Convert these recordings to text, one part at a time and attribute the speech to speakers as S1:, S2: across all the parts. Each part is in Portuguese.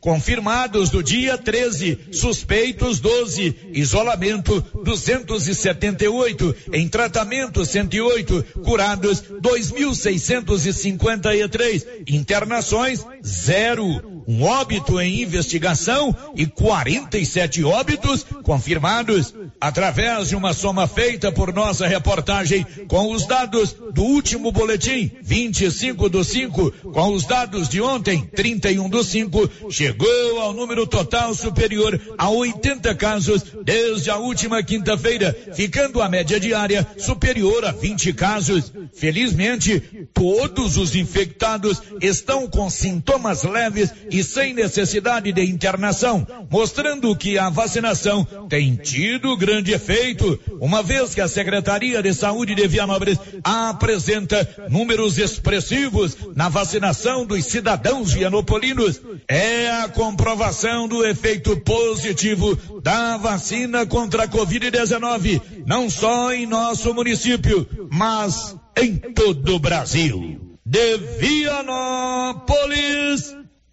S1: Confirmados do dia 13, suspeitos 12, isolamento 278, em tratamento 108, curados 2.653, internações zero um óbito em investigação e 47 óbitos confirmados através de uma soma feita por nossa reportagem com os dados do último boletim 25 do 5 com os dados de ontem 31 do 5 chegou ao número total superior a 80 casos desde a última quinta-feira, ficando a média diária superior a 20 casos. Felizmente, todos os infectados estão com sintomas leves e sem necessidade de internação, mostrando que a vacinação tem tido grande efeito, uma vez que a Secretaria de Saúde de Vianópolis apresenta números expressivos na vacinação dos cidadãos vianopolinos. É a comprovação do efeito positivo da vacina contra a Covid-19, não só em nosso município, mas em todo o Brasil. De Vianópolis,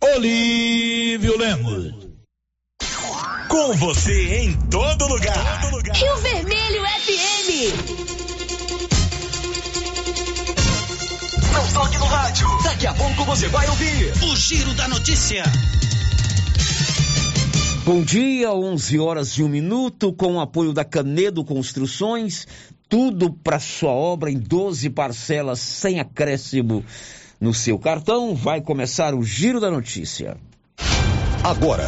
S1: Olívio Lemos.
S2: Com você em todo lugar. Todo lugar.
S3: Rio Vermelho FM.
S2: Não toque no rádio. Daqui a pouco você vai ouvir o Giro da Notícia.
S4: Bom dia, 11 horas e um minuto, com o apoio da Canedo Construções, tudo para sua obra em 12 parcelas sem acréscimo no seu cartão. Vai começar o Giro da Notícia.
S2: Agora,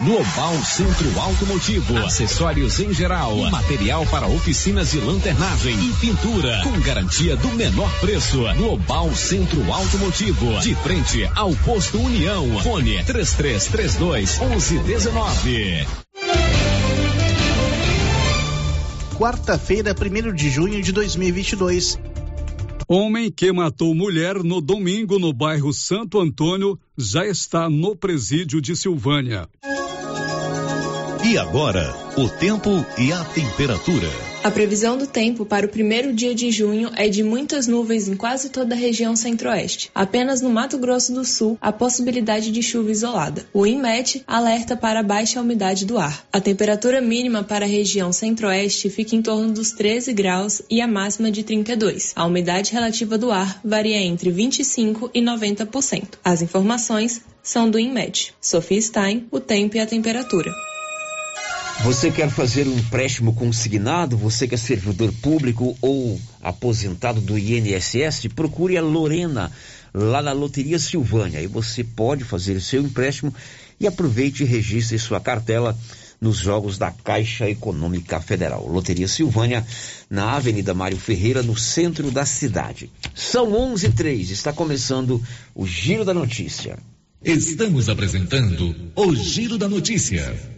S5: Global Centro Automotivo, acessórios em geral, material para oficinas de lanternagem e pintura, com garantia do menor preço. Global Centro Automotivo, de frente ao posto União. Fone 3332 1119.
S6: Quarta-feira, 1 de junho de 2022.
S7: Homem que matou mulher no domingo no bairro Santo Antônio já está no presídio de Silvânia.
S2: E agora, o tempo e a temperatura.
S8: A previsão do tempo para o primeiro dia de junho é de muitas nuvens em quase toda a região centro-oeste. Apenas no Mato Grosso do Sul há possibilidade de chuva isolada. O INMET alerta para baixa umidade do ar. A temperatura mínima para a região centro-oeste fica em torno dos 13 graus e a máxima de 32. A umidade relativa do ar varia entre 25 e 90%. As informações são do INMET. Sofia Stein, o tempo e a temperatura.
S4: Você quer fazer um empréstimo consignado? Você que é servidor público ou aposentado do INSS? Procure a Lorena lá na Loteria Silvânia. Aí você pode fazer o seu empréstimo e aproveite e registre sua cartela nos jogos da Caixa Econômica Federal. Loteria Silvânia, na Avenida Mário Ferreira, no centro da cidade. São 11 h 03 está começando o Giro da Notícia.
S5: Estamos apresentando o Giro da Notícia.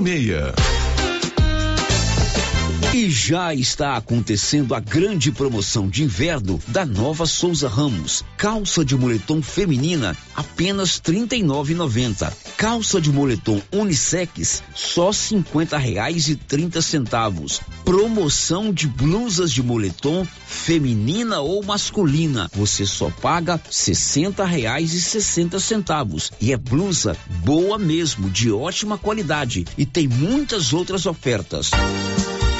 S9: 5646
S4: e já está acontecendo a grande promoção de inverno da Nova Souza Ramos. Calça de moletom feminina apenas R$ 39,90. Calça de moletom unissex só 50 reais e 30 centavos. Promoção de blusas de moletom feminina ou masculina. Você só paga 60 reais e 60 centavos. E é blusa boa mesmo, de ótima qualidade. E tem muitas outras ofertas.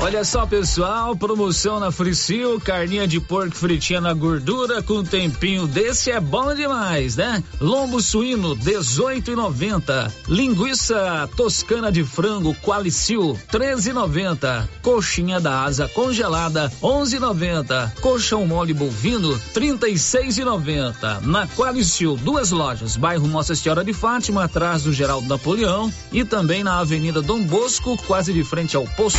S10: Olha só, pessoal, promoção na Fricil, carninha de porco fritinha na gordura com tempinho desse é bom demais, né? Lombo suíno 18,90. Linguiça toscana de frango Qualicil 13,90. Coxinha da asa congelada 11,90. Colchão mole bovino 36,90. Na Qualicil, duas lojas, bairro Nossa Senhora de Fátima, atrás do Geraldo Napoleão e também na Avenida Dom Bosco, quase de frente ao posto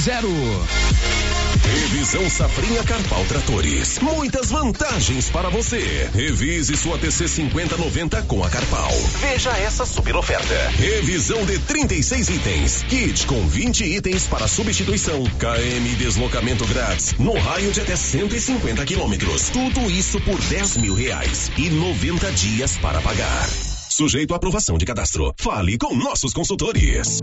S11: Revisão Safrinha Carpal Tratores. Muitas vantagens para você. Revise sua TC 5090 com a Carpal. Veja essa super oferta. Revisão de 36 itens. Kit com 20 itens para substituição. KM deslocamento grátis. No raio de até 150 quilômetros. Tudo isso por 10 mil reais. E 90 dias para pagar. Sujeito à aprovação de cadastro. Fale com nossos consultores.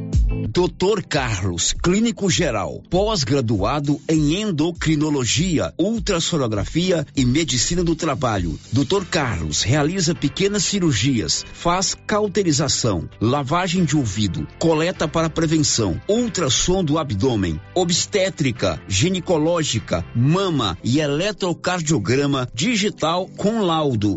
S4: Doutor Carlos, clínico geral, pós-graduado em endocrinologia, ultrassonografia e medicina do trabalho. Doutor Carlos realiza pequenas cirurgias, faz cauterização, lavagem de ouvido, coleta para prevenção, ultrassom do abdômen, obstétrica, ginecológica, mama e eletrocardiograma digital com laudo.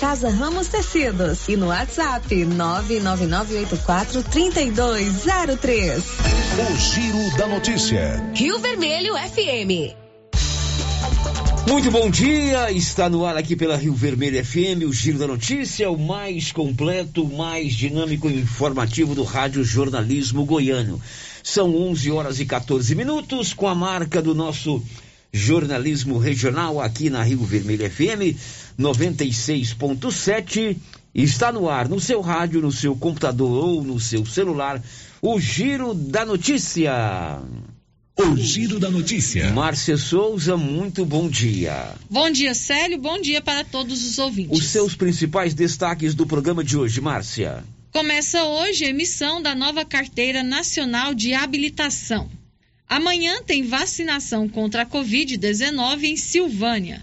S12: Casa Ramos Tecidos e no WhatsApp 999843203.
S11: O Giro da Notícia.
S12: Rio Vermelho FM.
S4: Muito bom dia, está no ar aqui pela Rio Vermelho FM, o Giro da Notícia, o mais completo, mais dinâmico e informativo do Rádio Jornalismo Goiano. São 11 horas e 14 minutos, com a marca do nosso jornalismo regional aqui na Rio Vermelho FM 96.7. Está no ar, no seu rádio, no seu computador ou no seu celular, O giro da notícia.
S11: O giro da notícia.
S4: Márcia Souza, muito bom dia.
S13: Bom dia, Célio. Bom dia para todos os ouvintes.
S4: Os seus principais destaques do programa de hoje, Márcia.
S13: Começa hoje a emissão da nova Carteira Nacional de Habilitação. Amanhã tem vacinação contra a Covid-19 em Silvânia.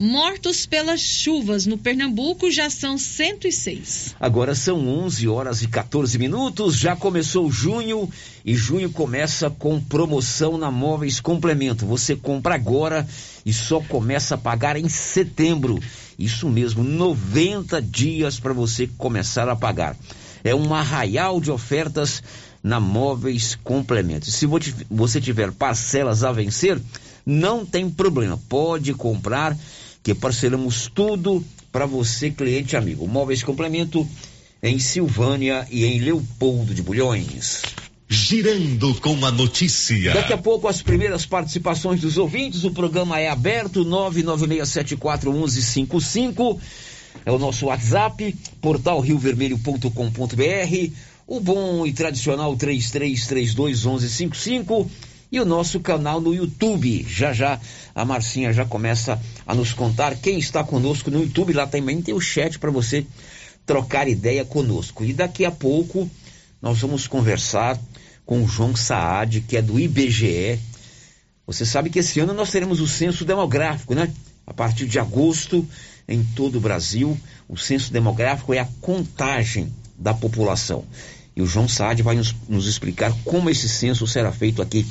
S13: Mortos pelas chuvas no Pernambuco já são 106.
S4: Agora são 11 horas e 14 minutos, já começou junho e junho começa com promoção na Móveis Complemento. Você compra agora e só começa a pagar em setembro. Isso mesmo, 90 dias para você começar a pagar. É um arraial de ofertas na Móveis Complemento. Se você tiver parcelas a vencer, não tem problema, pode comprar que parcelamos tudo para você, cliente amigo. Móveis Complemento em Silvânia e em Leopoldo de Bulhões.
S11: Girando com a notícia.
S4: Daqui a pouco as primeiras participações dos ouvintes. O programa é aberto 996741155. É o nosso WhatsApp, portal riovermelho.com.br. O bom e tradicional 33321155 e o nosso canal no YouTube. Já já a Marcinha já começa a nos contar quem está conosco no YouTube. Lá também tem o chat para você trocar ideia conosco. E daqui a pouco nós vamos conversar com o João Saad, que é do IBGE. Você sabe que esse ano nós teremos o censo demográfico, né? A partir de agosto, em todo o Brasil, o censo demográfico é a contagem da população. E o João Saad vai nos, nos explicar como esse censo será feito aqui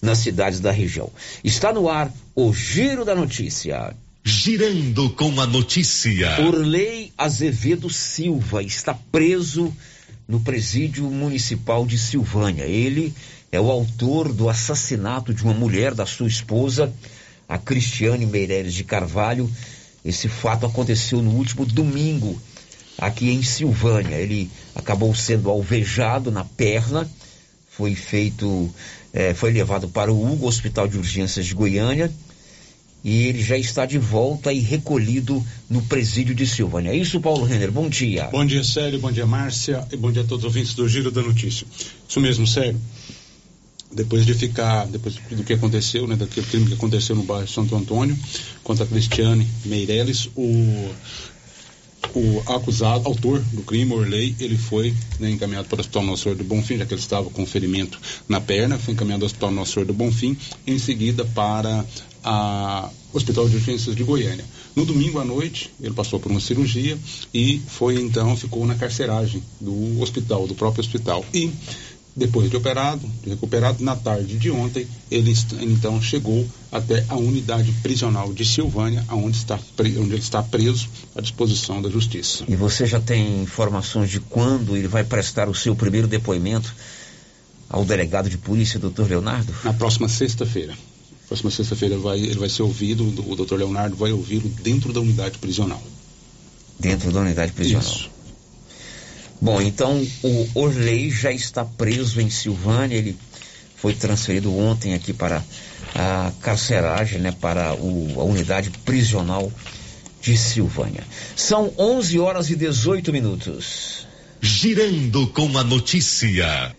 S4: nas cidades da região. Está no ar o Giro da Notícia.
S11: Girando com a notícia.
S4: Orley Azevedo Silva está preso no presídio municipal de Silvânia. Ele é o autor do assassinato de uma mulher, da sua esposa, a Cristiane Meireles de Carvalho. Esse fato aconteceu no último domingo, aqui em Silvânia. Ele acabou sendo alvejado na perna, foi feito é, foi levado para o Hugo Hospital de Urgências de Goiânia e ele já está de volta e recolhido no presídio de Silvânia. É isso, Paulo Renner. Bom dia.
S14: Bom dia, Célio. Bom dia, Márcia. E bom dia a todos os ouvintes do Giro da Notícia. Isso mesmo, Célio. Depois de ficar, depois do que aconteceu, né, daquele crime que aconteceu no bairro Santo Antônio, contra a Cristiane Meirelles, o o acusado, autor do crime, Orley, ele foi né, encaminhado para o Hospital Nosso Senhor do Bonfim, já que ele estava com ferimento na perna, foi encaminhado ao Hospital Nosso Senhor do Bonfim, em seguida para o Hospital de Urgências de Goiânia. No domingo à noite, ele passou por uma cirurgia e foi então, ficou na carceragem do hospital, do próprio hospital. E depois de operado, de recuperado, na tarde de ontem, ele então chegou até a unidade prisional de Silvânia, onde, está, onde ele está preso à disposição da justiça.
S4: E você já tem informações de quando ele vai prestar o seu primeiro depoimento ao delegado de polícia, doutor Leonardo?
S14: Na próxima sexta-feira. Próxima sexta-feira vai, ele vai ser ouvido, o doutor Leonardo vai ouvi-lo dentro da unidade prisional.
S4: Dentro da unidade prisional. Isso. Bom, então o Orley já está preso em Silvânia, ele foi transferido ontem aqui para a carceragem, né, para o, a unidade prisional de Silvânia. São 11 horas e 18 minutos.
S11: Girando com a notícia.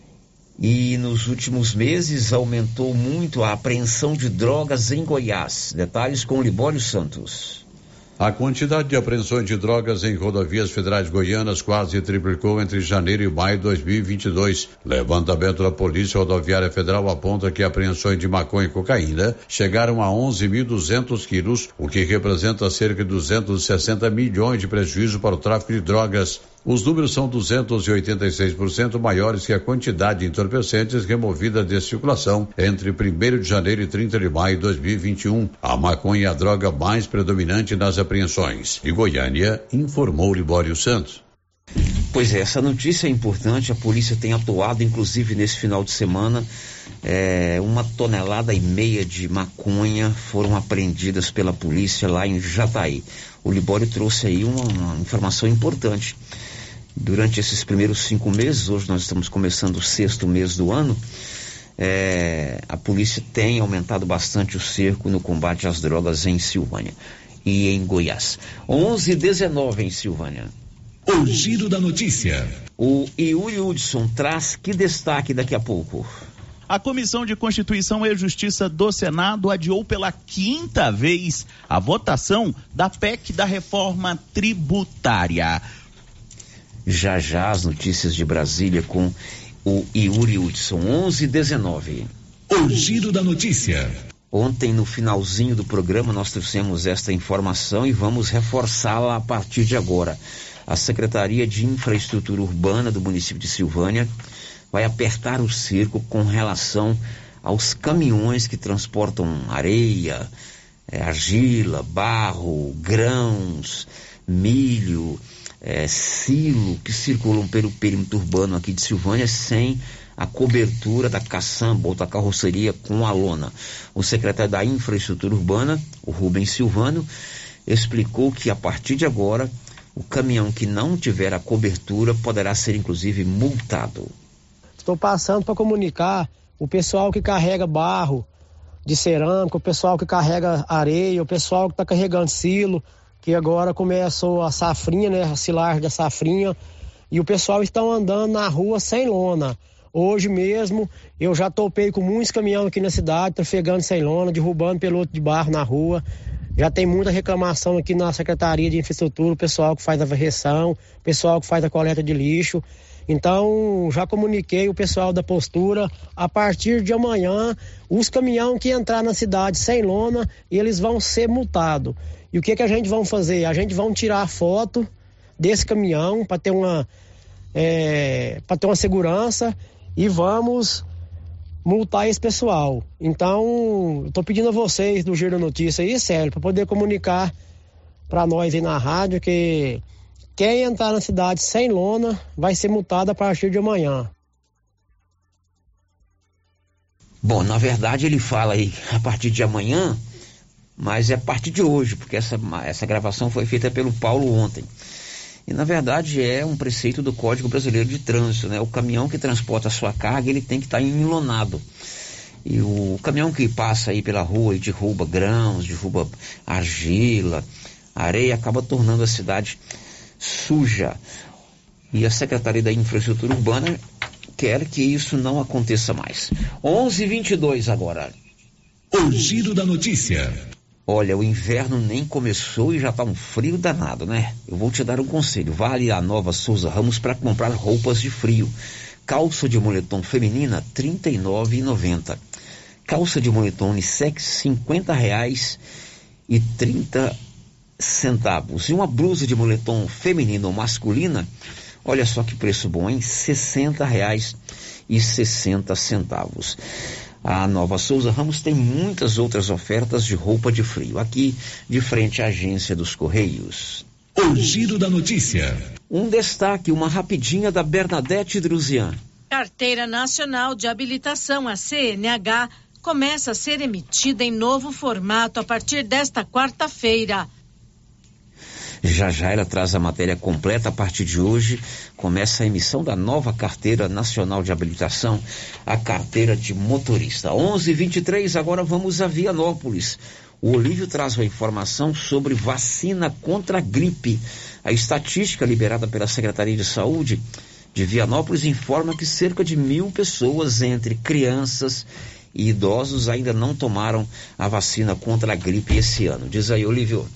S4: E nos últimos meses aumentou muito a apreensão de drogas em Goiás. Detalhes com Libório Santos.
S15: A quantidade de apreensões de drogas em rodovias federais goianas quase triplicou entre janeiro e maio de 2022. Levantamento da Polícia Rodoviária Federal aponta que apreensões de maconha e cocaína chegaram a 11.200 quilos, o que representa cerca de 260 milhões de prejuízo para o tráfico de drogas. Os números são 286% maiores que a quantidade de entorpecentes removida de circulação entre 1 de janeiro e 30 de maio de 2021. A maconha é a droga mais predominante nas apreensões. E Goiânia informou Libório Santos.
S4: Pois é, essa notícia é importante. A polícia tem atuado, inclusive nesse final de semana. É, uma tonelada e meia de maconha foram apreendidas pela polícia lá em Jataí. O Libório trouxe aí uma, uma informação importante durante esses primeiros cinco meses, hoje nós estamos começando o sexto mês do ano, é, a polícia tem aumentado bastante o cerco no combate às drogas em Silvânia e em Goiás. 11 e 19 em Silvânia.
S11: O Giro da Notícia.
S4: O Yuri Hudson traz que destaque daqui a pouco.
S16: A Comissão de Constituição e Justiça do Senado adiou pela quinta vez a votação da PEC da reforma tributária.
S4: Já já as notícias de Brasília com o Yuri Hudson, 11 19.
S11: O Giro da Notícia.
S4: Ontem, no finalzinho do programa, nós trouxemos esta informação e vamos reforçá-la a partir de agora. A Secretaria de Infraestrutura Urbana do município de Silvânia vai apertar o cerco com relação aos caminhões que transportam areia, é, argila, barro, grãos, milho, é, silo, que circulam pelo perímetro urbano aqui de Silvânia sem a cobertura da caçamba ou da carroceria com a lona. O secretário da Infraestrutura Urbana, o Rubens Silvano, explicou que a partir de agora o caminhão que não tiver a cobertura poderá ser inclusive multado.
S17: Estou passando para comunicar o pessoal que carrega barro de cerâmica, o pessoal que carrega areia, o pessoal que está carregando silo, que agora começou a safrinha, né, a silagem da safrinha, e o pessoal estão andando na rua sem lona. Hoje mesmo eu já topei com muitos caminhões aqui na cidade, trafegando sem lona, derrubando peloto de barro na rua. Já tem muita reclamação aqui na Secretaria de Infraestrutura, o pessoal que faz a varreção, o pessoal que faz a coleta de lixo. Então, já comuniquei o pessoal da postura, a partir de amanhã, os caminhões que entrar na cidade sem lona, eles vão ser multados. E o que, que a gente vai fazer? A gente vai tirar foto desse caminhão para ter uma é, para ter uma segurança e vamos multar esse pessoal. Então, estou pedindo a vocês do Giro Notícia aí, sério, para poder comunicar para nós aí na rádio que quem entrar na cidade sem lona vai ser multado a partir de amanhã.
S4: Bom, na verdade ele fala aí a partir de amanhã, mas é a partir de hoje, porque essa, essa gravação foi feita pelo Paulo ontem. E na verdade é um preceito do Código Brasileiro de Trânsito, né? O caminhão que transporta a sua carga, ele tem que estar tá enlonado. E o caminhão que passa aí pela rua e derruba grãos, derruba argila, areia, acaba tornando a cidade suja. E a Secretaria da Infraestrutura Urbana quer que isso não aconteça mais. 11:22 agora.
S11: O giro da notícia.
S4: Olha, o inverno nem começou e já tá um frio danado, né? Eu vou te dar um conselho. Vá ali à Nova Souza Ramos para comprar roupas de frio. Calça de moletom feminina, R$ 39,90. Calça de moletom unissex, 50 reais e 30 centavos. E uma blusa de moletom feminino ou masculina, olha só que preço bom, hein? 60 reais e 60 centavos. A Nova Souza Ramos tem muitas outras ofertas de roupa de frio. Aqui, de frente à agência dos Correios.
S11: O giro da notícia.
S4: Um destaque, uma rapidinha da Bernadette Druzian.
S18: Carteira Nacional de Habilitação, a CNH, começa a ser emitida em novo formato a partir desta quarta-feira.
S4: Já já ela traz a matéria completa. A partir de hoje começa a emissão da nova carteira nacional de habilitação, a carteira de motorista. 11:23 agora vamos a Vianópolis. O Olívio traz uma informação sobre vacina contra a gripe. A estatística liberada pela Secretaria de Saúde de Vianópolis informa que cerca de mil pessoas, entre crianças e idosos, ainda não tomaram a vacina contra a gripe esse ano. Diz aí, Olívio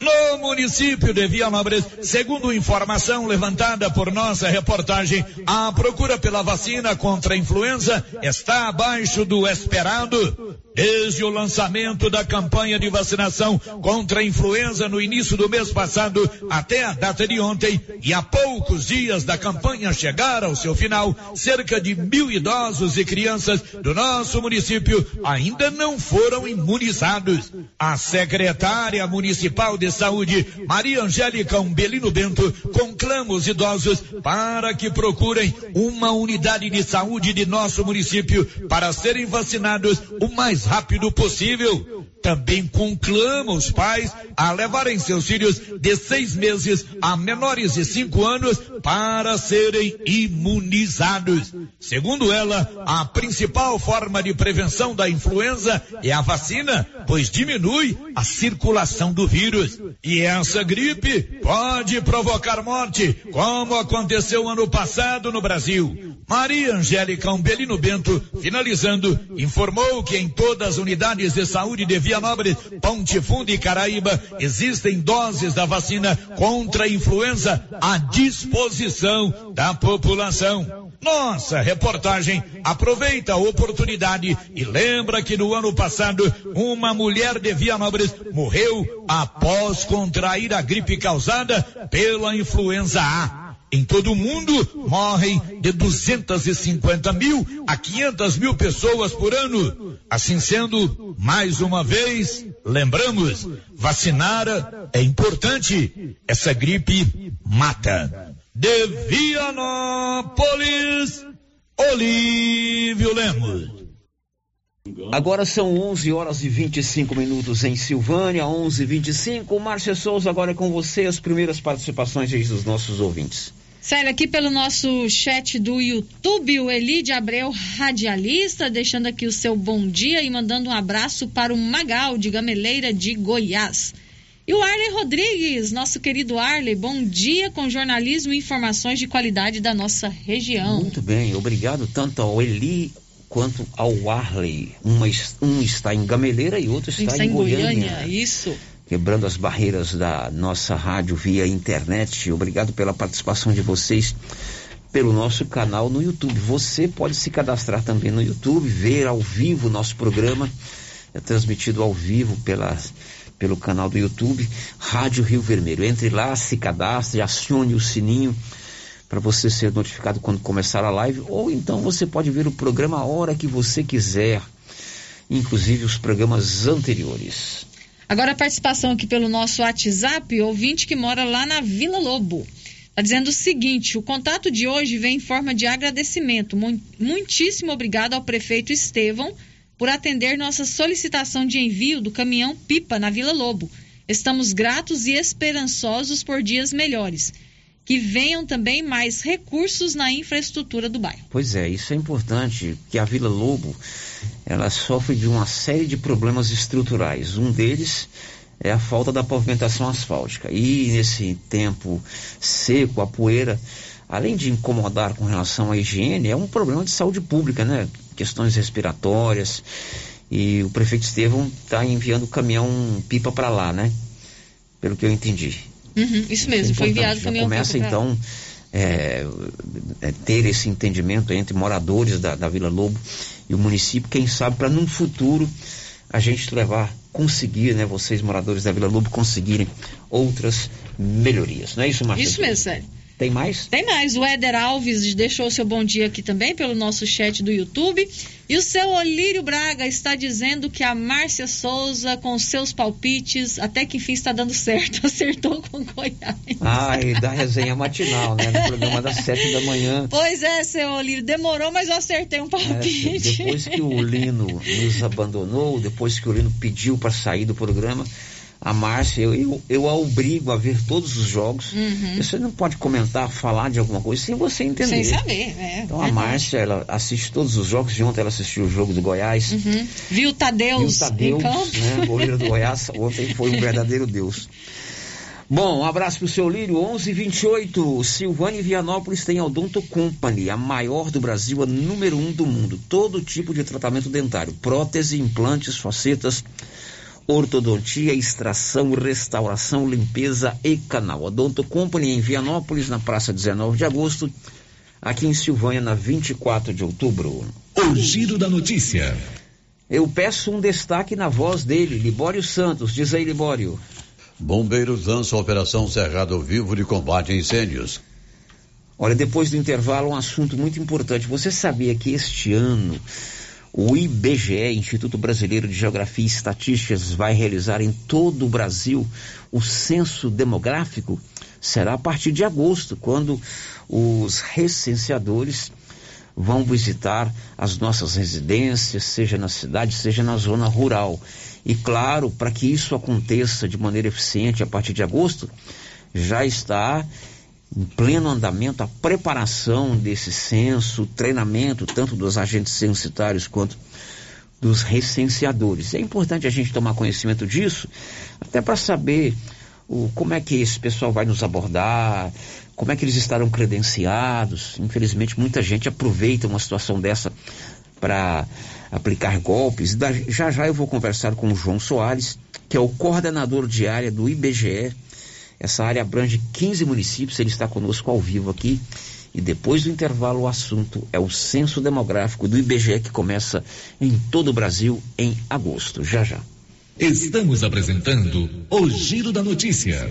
S1: no município de Vianópolis, segundo informação levantada por nossa reportagem, a procura pela vacina contra a influenza está abaixo do esperado. Desde o lançamento da campanha de vacinação contra a influenza no início do mês passado até a data de ontem, e a poucos dias da campanha chegar ao seu final, cerca de mil idosos e crianças do nosso município ainda não foram imunizados. A secretária municipal de saúde, Maria Angélica Umbelino Bento, conclama os idosos para que procurem uma unidade de saúde de nosso município para serem vacinados o mais rápido possível. Também conclama os pais a levarem seus filhos de seis meses a menores de cinco anos para serem imunizados. Segundo ela, a principal forma de prevenção da influenza é a vacina, pois diminui a circulação do vírus. E essa gripe pode provocar morte, como aconteceu ano passado no Brasil. Maria Angélica Umbelino Bento, finalizando, informou que em todas as unidades de saúde de Vianópolis, Ponte Fundo e Caraíba existem doses da vacina contra a influenza à disposição da população. Nossa reportagem aproveita a oportunidade e lembra que no ano passado uma mulher de Vianópolis morreu após contrair a gripe causada pela influenza A. Em todo o mundo morrem de 250 mil a 500 mil pessoas por ano. Assim sendo, mais uma vez, lembramos, vacinar é importante. Essa gripe mata. De Vianópolis, Olívio Lemos.
S4: Agora são 11 horas e 25 minutos em Silvânia, 11:25. Márcia Souza, agora é com você as primeiras participações dos nossos ouvintes.
S13: Sério, aqui pelo nosso chat do YouTube, o Elide Abreu, radialista, deixando aqui o seu bom dia e mandando um abraço para o Magal, de Gameleira de Goiás. E o Arley Rodrigues, nosso querido Arley, bom dia com jornalismo e informações de qualidade da nossa região.
S4: Muito bem, obrigado tanto ao Eli quanto ao Arley. Uma, um está em Gameleira e outro está,
S13: está
S4: em,
S13: em
S4: Goiânia.
S13: Goiânia. Isso.
S4: Quebrando as barreiras da nossa rádio via internet. Obrigado pela participação de vocês pelo nosso canal no YouTube. Você pode se cadastrar também no YouTube, ver ao vivo o nosso programa. É transmitido ao vivo pela, pelo canal do YouTube, Rádio Rio Vermelho. Entre lá, se cadastre, acione o sininho para você ser notificado quando começar a live, ou então você pode ver o programa a hora que você quiser, inclusive os programas anteriores.
S13: Agora a participação aqui pelo nosso WhatsApp, ouvinte que mora lá na Vila Lobo. Está dizendo o seguinte: o contato de hoje vem em forma de agradecimento. Muitíssimo obrigado ao prefeito Estevão por atender nossa solicitação de envio do caminhão Pipa na Vila Lobo. Estamos gratos e esperançosos por dias melhores que venham também mais recursos na infraestrutura do bairro.
S4: Pois é, isso é importante, que a Vila Lobo, ela sofre de uma série de problemas estruturais. Um deles é a falta da pavimentação asfáltica. E nesse tempo seco, a poeira, além de incomodar com relação à higiene, é um problema de saúde pública, né? Questões respiratórias. E o prefeito Estevão está enviando o caminhão pipa para lá, né? Pelo que eu entendi.
S13: Uhum, isso mesmo, foi enviado o caminhão
S4: começa então é, é, ter esse entendimento entre moradores da, da Vila Lobo e o município, quem sabe para num futuro a gente levar, conseguir, né, vocês moradores da Vila Lobo conseguirem outras melhorias, não é isso, Marcelo?
S13: Isso mesmo, sério.
S4: Tem mais?
S13: Tem mais. O Éder Alves deixou seu bom dia aqui também pelo nosso chat do YouTube. E o seu Olírio Braga está dizendo que a Márcia Souza, com seus palpites, até que enfim está dando certo. Acertou com Goiás.
S4: Ah, e da resenha matinal, né? No programa das sete da manhã.
S13: Pois é, seu Olírio. Demorou, mas eu acertei um palpite.
S4: É, depois que o Lino nos abandonou, depois que o Lino pediu para sair do programa a Márcia, eu, eu, eu a obrigo a ver todos os jogos.
S13: Uhum.
S4: Você não pode comentar, falar de alguma coisa sem você entender.
S13: Sem saber, é.
S4: Então a Márcia, ela assiste todos os jogos. De ontem ela assistiu o jogo do Goiás.
S13: Uhum. Viu o Tadeus,
S4: Viu o Tadeus né, goleiro do Goiás. Ontem foi um verdadeiro Deus. Bom, um abraço pro seu Lírio, 1128. Silvânia e Vianópolis tem a Odonto Company, a maior do Brasil, a número um do mundo. Todo tipo de tratamento dentário, prótese, implantes, facetas, ortodontia, extração, restauração, limpeza e canal. Odonto Company em Vianópolis, na praça 19 de agosto, aqui em Silvânia, na 24 de outubro.
S11: O giro da notícia.
S4: Eu peço um destaque na voz dele, Libório Santos. Diz aí, Libório.
S15: Bombeiros lançam a Operação Cerrado Vivo de combate a incêndios.
S4: Olha, depois do intervalo, um assunto muito importante. Você sabia que este ano o IBGE, Instituto Brasileiro de Geografia e Estatísticas, vai realizar em todo o Brasil o censo demográfico? Será a partir de agosto, quando os recenseadores vão visitar as nossas residências, seja na cidade, seja na zona rural. E claro, para que isso aconteça de maneira eficiente a partir de agosto, já está em pleno andamento a preparação desse censo, o treinamento tanto dos agentes censitários quanto dos recenseadores. É importante a gente tomar conhecimento disso, até para saber o, como é que esse pessoal vai nos abordar, como é que eles estarão credenciados. Infelizmente, muita gente aproveita uma situação dessa para aplicar golpes. Já já eu vou conversar com o João Soares, que é o coordenador de área do IBGE. Essa área abrange 15 municípios, ele está conosco ao vivo aqui. E depois do intervalo, o assunto é o censo demográfico do IBGE que começa em todo o Brasil em agosto. Já já.
S11: Estamos apresentando o Giro da Notícia.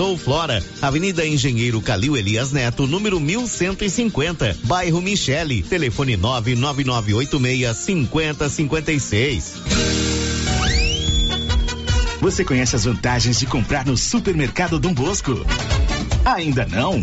S19: ou Flora, Avenida Engenheiro Calil Elias Neto, número 1150, bairro Michele, telefone 99986 5056.
S20: Você conhece as vantagens de comprar no Supermercado Dom Bosco? Ainda não?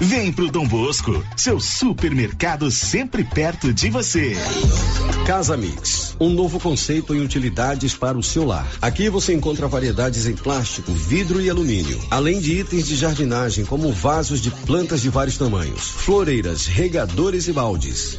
S20: Vem pro Dom Bosco, seu supermercado sempre perto de você.
S21: Casa Mix, um novo conceito em utilidades para o seu lar. Aqui você encontra variedades em plástico, vidro e alumínio, além de itens de jardinagem como vasos de plantas de vários tamanhos, floreiras, regadores e baldes.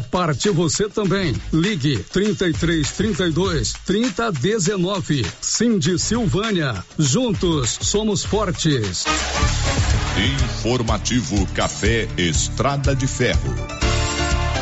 S7: parte você também. Ligue 33 32 30 19. Cindy Silvânia. Juntos somos fortes.
S5: Informativo Café Estrada de Ferro.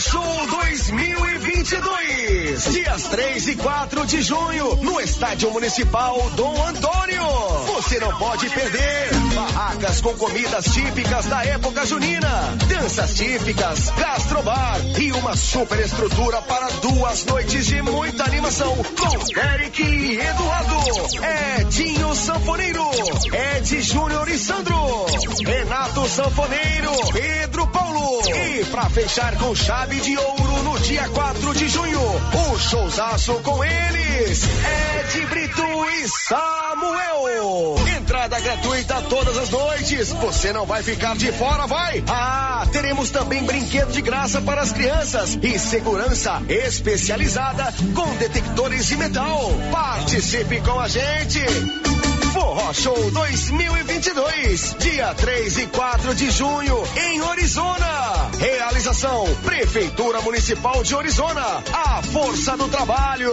S2: Show 2022, dias 3 e 4 de junho, no Estádio Municipal Dom Antônio. Você não pode perder. Barracas com comidas típicas da época junina, danças típicas, gastrobar e uma super estrutura para duas noites de muita animação com Eric e Eduardo, Edinho Sanfoneiro, Ed Júnior e Sandro, Renato Sanfoneiro, Pedro Paulo e pra fechar com chave de ouro no dia 4 de junho, o showzaço com eles, Ed Brito e Samuel. Entrada gratuita todas as noites. Você não vai ficar de fora, vai? Ah, teremos também brinquedo de graça para as crianças e segurança especializada com detectores de metal. Participe com a gente. Forró Show 2022, dia 3 e 4 de junho, em Orizona. Realização: Prefeitura Municipal de Orizona. A força do trabalho.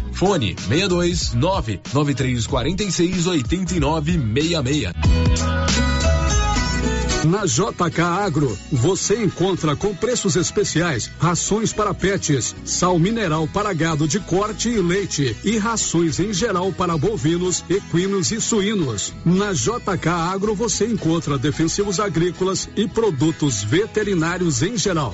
S22: Fone 62 99346 8966.
S7: Na JK Agro, você encontra com preços especiais rações para pets, sal mineral para gado de corte e leite e rações em geral para bovinos, equinos e suínos. Na JK Agro você encontra defensivos agrícolas e produtos veterinários em geral.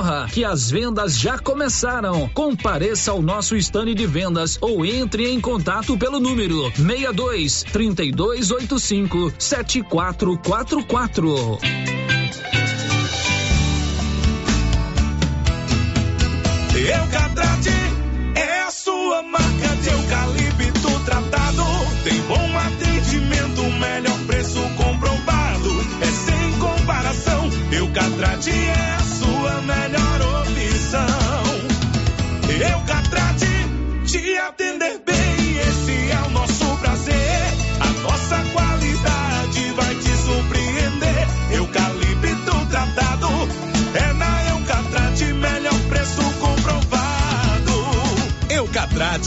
S10: corra, que as vendas já começaram. Compareça ao nosso estande de vendas ou entre em contato pelo número 62 3285 7444.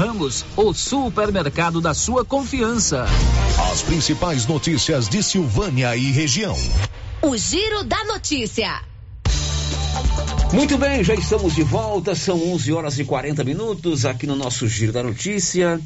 S10: Ramos, o supermercado da sua confiança.
S5: As principais notícias de Silvânia e região.
S12: O Giro da Notícia.
S4: Muito bem, já estamos de volta, são 11 horas e 40 minutos aqui no nosso Giro da Notícia.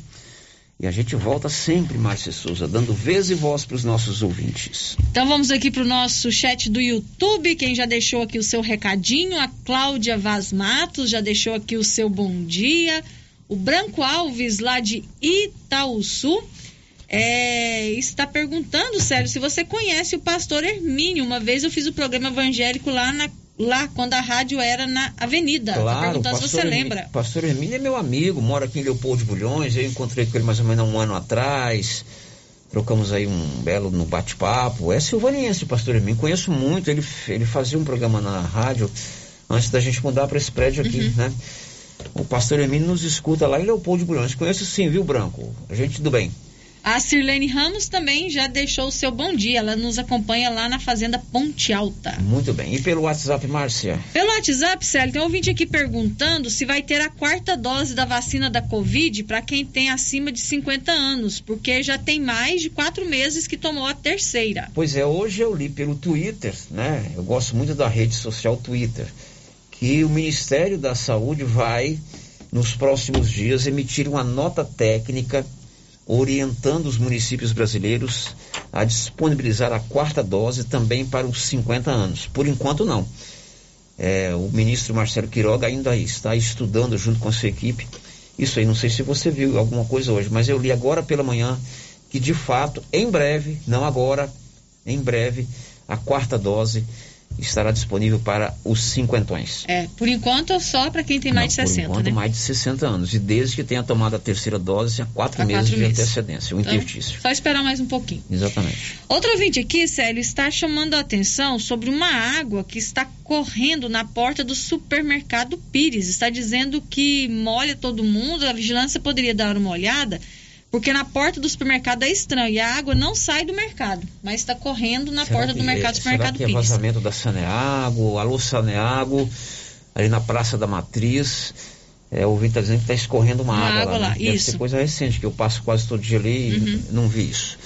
S4: E a gente volta sempre, Márcia Souza, dando vez e voz para os nossos ouvintes.
S13: Então vamos aqui para o nosso chat do YouTube. Quem já deixou aqui o seu recadinho, a Cláudia Vaz Matos já deixou aqui o seu bom dia. O Branco Alves, lá de Itaúsu, é, está perguntando, Sérgio, se você conhece o pastor Hermínio. Uma vez eu fiz o programa evangélico lá, na, lá quando a rádio era na Avenida. Tá perguntando se você
S4: Hermínio-
S13: lembra.
S4: Pastor Hermínio é meu amigo, mora aqui em Leopoldo de Bulhões. Eu encontrei com ele mais ou menos há um ano atrás. Trocamos aí um belo no bate-papo. É silvaniense pastor Hermínio, conheço muito. Ele, ele fazia um programa na rádio antes da gente mudar para esse prédio aqui, né? O pastor Hermínio nos escuta lá em Leopoldo de Bulhões. Conheço sim, viu, Branco? A gente do bem.
S13: A Sirlene Ramos também já deixou o seu bom dia. Ela nos acompanha lá na Fazenda Ponte Alta.
S4: Muito bem. E pelo WhatsApp, Márcia?
S13: Pelo WhatsApp, Célio, tem um ouvinte aqui perguntando se vai ter a quarta dose da vacina da Covid para quem tem acima de 50 anos, porque já tem mais de quatro meses que tomou a terceira.
S4: Pois é, hoje eu li pelo Twitter, né? Eu gosto muito da rede social Twitter, que o Ministério da Saúde vai, nos próximos dias, emitir uma nota técnica orientando os municípios brasileiros a disponibilizar a quarta dose também para os 50 anos. Por enquanto, não. É, o ministro Marcelo Quiroga ainda está estudando junto com a sua equipe. Isso aí, não sei se você viu alguma coisa hoje, mas eu li agora pela manhã que de fato, em breve, não agora, em breve, a quarta dose estará disponível para os cinquentões.
S13: É, por enquanto só para quem tem mais de
S4: Por
S13: 60,
S4: enquanto,
S13: né?
S4: mais de 60 anos. E desde que tenha tomado a terceira dose, há quatro
S13: Há
S4: meses
S13: quatro
S4: de
S13: meses.
S4: antecedência, o
S13: Então,
S4: interstício.
S13: Só esperar mais um pouquinho.
S4: Exatamente.
S13: Outro ouvinte aqui, Célio, está chamando a atenção sobre uma água que está correndo na porta do supermercado Pires. Está dizendo que molha todo mundo, a vigilância poderia dar uma olhada, porque na porta do supermercado é estranho e a água não sai do mercado, mas está correndo na
S4: Será
S13: porta
S4: que
S13: do mercado do supermercado
S4: Será que é vazamento da Saneago, alô Saneago, ali na Praça da Matriz. É, o ouvinte está dizendo que está escorrendo uma,
S13: Uma
S4: água,
S13: água
S4: lá.
S13: lá,
S4: né? Deve
S13: isso.
S4: ser coisa recente, que eu passo quase todo dia ali e não vi isso.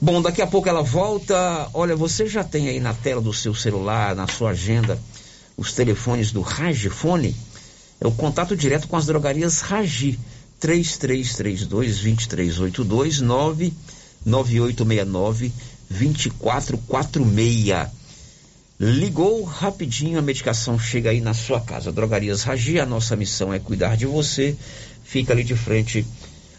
S4: Bom, daqui a pouco ela volta. Olha, você já tem aí na tela do seu celular, na sua agenda, os telefones do Ragifone? É o contato direto com as drogarias Ragi. 3332-2382 99869 2446. Ligou rapidinho, a medicação chega aí na sua casa. Drogarias Ragi, a nossa missão é cuidar de você. Fica ali de frente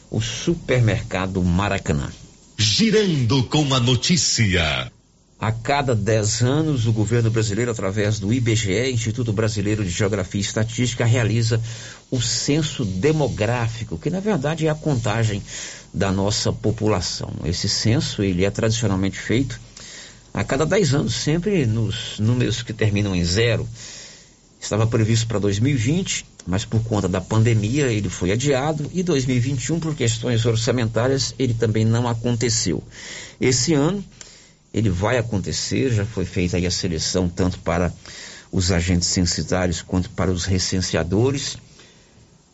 S4: o supermercado Maracanã.
S11: Girando com a notícia.
S4: A cada 10 anos, o governo brasileiro, através do IBGE, Instituto Brasileiro de Geografia e Estatística, realiza o censo demográfico, que na verdade é a contagem da nossa população. Esse censo ele é tradicionalmente feito a cada 10 anos, sempre nos números que terminam em zero. Estava previsto para 2020, mas por conta da pandemia ele foi adiado e 2021 por questões orçamentárias ele também não aconteceu. Esse ano ele vai acontecer, já foi feita aí a seleção tanto para os agentes censitários quanto para os recenseadores.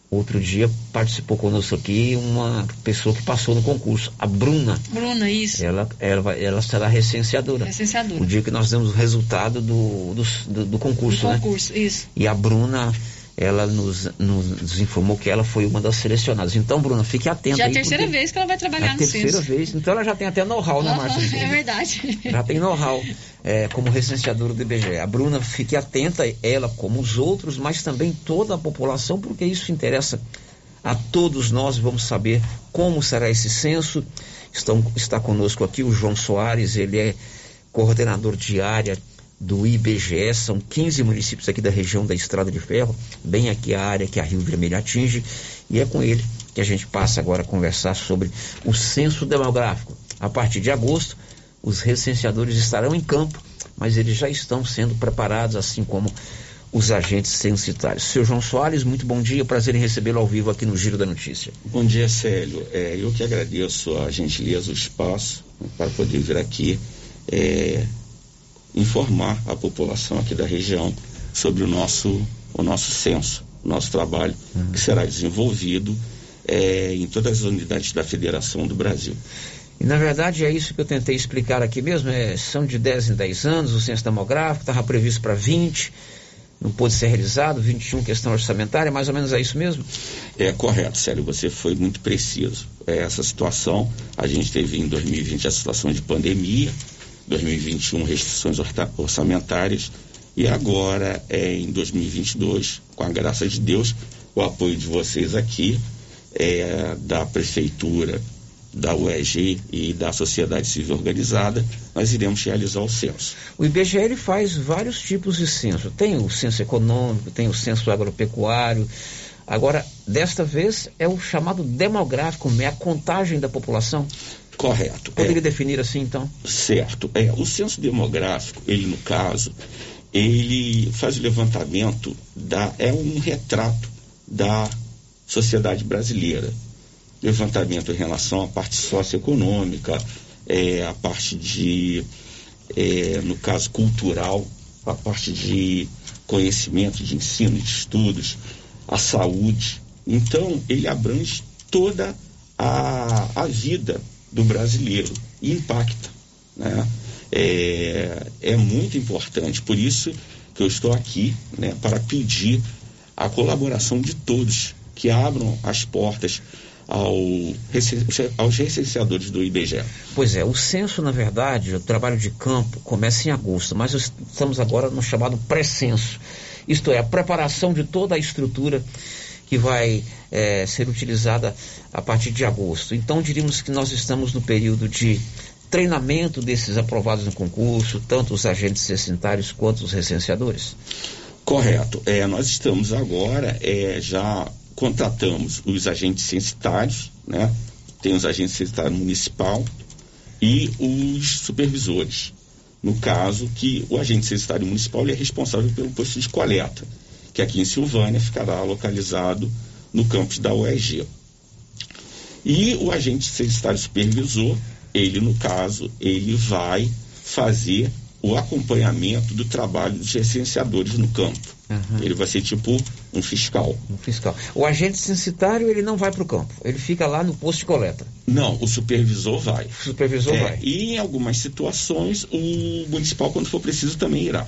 S4: Outro dia participou conosco aqui uma pessoa que passou no concurso, a Bruna.
S13: Bruna, isso.
S4: Ela, ela, ela será recenseadora.
S13: Recenseadora.
S4: O dia que nós demos o resultado do, do, do, do concurso,
S13: Do
S4: né?
S13: concurso, isso.
S4: E a Bruna, ela nos, nos informou que ela foi uma das selecionadas. Então, Bruna, fique atenta
S13: Já é a terceira vez que ela vai
S4: É
S13: trabalhar
S4: a
S13: no
S4: terceira
S13: censo.
S4: vez. Então ela já tem até know-how, né, Márcia?
S13: é verdade.
S4: Já tem know-how é, como recenseadora do IBGE. A Bruna, fique atenta, ela como os outros, mas também toda a população, porque isso interessa a todos nós. Vamos saber como será esse censo. Estão, está conosco aqui o João Soares, ele é coordenador de área do IBGE, são 15 municípios aqui da região da Estrada de Ferro, bem aqui a área que a Rio Vermelho atinge, e é com ele que a gente passa agora a conversar sobre o censo demográfico. A partir de agosto, os recenseadores estarão em campo, mas eles já estão sendo preparados, assim como os agentes censitários. Seu João Soares, muito bom dia, prazer em recebê-lo ao vivo aqui no Giro da Notícia.
S23: Bom dia, Célio. É, eu que agradeço a gentileza, o espaço para poder vir aqui é, informar a população aqui da região sobre o nosso, o nosso censo, o nosso trabalho, que será desenvolvido é, em todas as unidades da Federação do Brasil.
S4: E na verdade é isso que eu tentei explicar aqui mesmo, é, são de 10 em 10 anos, o censo demográfico estava previsto para 20, não pôde ser realizado, 21 questão orçamentária, mais ou menos é isso mesmo?
S23: É correto, Célio, você foi muito preciso. É, essa situação, a gente teve em 2020 a situação de pandemia, 2021 restrições orçamentárias e agora é em 2022, com a graça de Deus, o apoio de vocês aqui, é, da prefeitura, da UEG e da sociedade civil organizada, nós iremos realizar o censo.
S4: O IBGE ele faz vários tipos de censo. Tem o censo econômico, tem o censo agropecuário. Agora, desta vez é o chamado demográfico, é a contagem da população.
S23: Correto.
S4: Poderia definir assim, então?
S23: Certo. É, o censo demográfico, ele no caso, ele faz o levantamento da é um retrato da sociedade brasileira. Levantamento em relação à parte socioeconômica, é, a parte de, é, no caso cultural, a parte de conhecimento, de ensino, de estudos, a saúde. Então, ele abrange toda a, a vida do brasileiro e impacta. Né? É, é muito importante, por isso que eu estou aqui né, para pedir a colaboração de todos que abram as portas ao, aos recenseadores do IBGE.
S4: Pois é, o censo, na verdade, o trabalho de campo começa em agosto, mas estamos agora no chamado pré-censo. Isto é, a preparação de toda a estrutura que vai eh, ser utilizada a partir de agosto. Então, diríamos que nós estamos no período de treinamento desses aprovados no concurso, tanto os agentes censitários quanto os recenseadores.
S23: Correto. É, nós estamos agora, é, já contratamos os agentes censitários, né? Tem os agentes censitários municipal e os supervisores. No caso que o agente censitário municipal é responsável pelo posto de coleta, que aqui em Silvânia ficará localizado no campus da UEG. E o agente censitário supervisor, ele no caso, ele vai fazer o acompanhamento do trabalho dos recenseadores no campo. Ele vai ser tipo um fiscal.
S4: Um fiscal. O agente censitário, ele não vai para o campo, ele fica lá no posto de coleta.
S23: Não, o supervisor vai.
S4: O supervisor
S23: É,
S4: vai.
S23: E em algumas situações, o municipal, quando for preciso, também irá.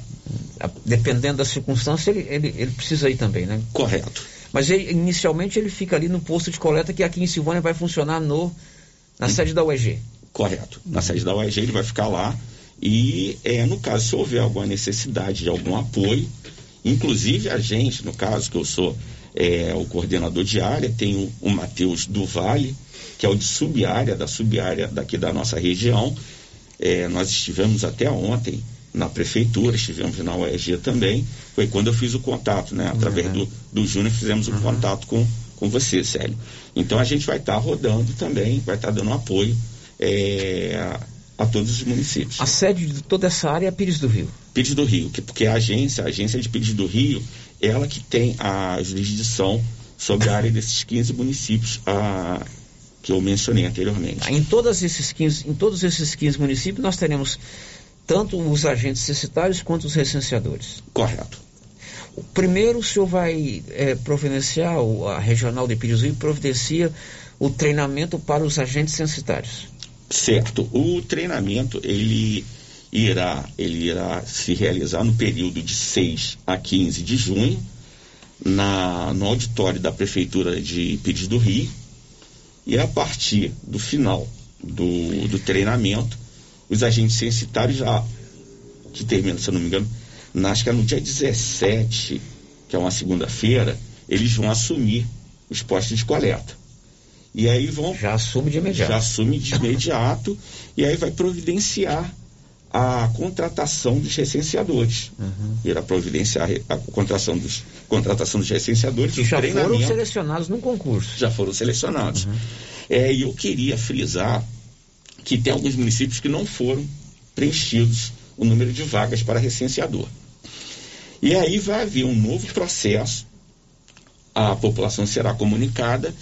S4: Dependendo da circunstância, ele, ele, ele precisa ir também, né?
S23: Correto.
S4: Mas ele, inicialmente ele fica ali no posto de coleta que aqui em Silvânia vai funcionar no, na sede da UEG.
S23: Correto. Na sede da UEG ele vai ficar lá e, é, no caso, se houver alguma necessidade de algum apoio, Inclusive a gente, no caso que eu sou é, o coordenador de área, tem o, o Matheus do Vale, que é o de subárea, da subárea daqui da nossa região. É, nós estivemos até ontem na prefeitura, estivemos na UEG também. Foi quando eu fiz o contato, né? Através
S4: Uhum.
S23: do, do Júnior fizemos o contato com, com você, Célio. Então a gente vai estar rodando também, vai estar dando apoio é, a, a todos os municípios.
S4: A sede de toda essa área é Pires do Rio.
S23: Pires do Rio, que, porque a agência, a agência de Pires do Rio, ela que tem a jurisdição sobre a área desses 15 municípios a, que eu mencionei anteriormente.
S4: Em, todas esses 15, em todos esses 15 municípios nós teremos tanto os agentes censitários quanto os recenseadores.
S23: Correto.
S4: O primeiro o senhor vai eh, providenciar, a regional de Rio providencia o treinamento para os agentes censitários.
S23: Certo. O treinamento ele irá, ele irá se realizar no período de 6 a 15 de junho na, no auditório da Prefeitura de Pires do Rio. E a partir do final do, do treinamento, os agentes censitários já, que termina, se eu não me engano, acho que é no dia 17, que é uma segunda-feira, eles vão assumir os postos de coleta. E aí vão.
S4: Já assume de imediato.
S23: Já assume de imediato. e aí vai providenciar a contratação dos recenseadores.
S4: Uhum.
S23: Irá providenciar a contratação dos, contratação dos recenseadores.
S4: Que já foram selecionados no concurso.
S23: Já foram selecionados.
S4: Uhum.
S23: É, e eu queria frisar que tem alguns municípios que não foram preenchidos o número de vagas para recenseador. E aí vai haver um novo processo, a população será comunicada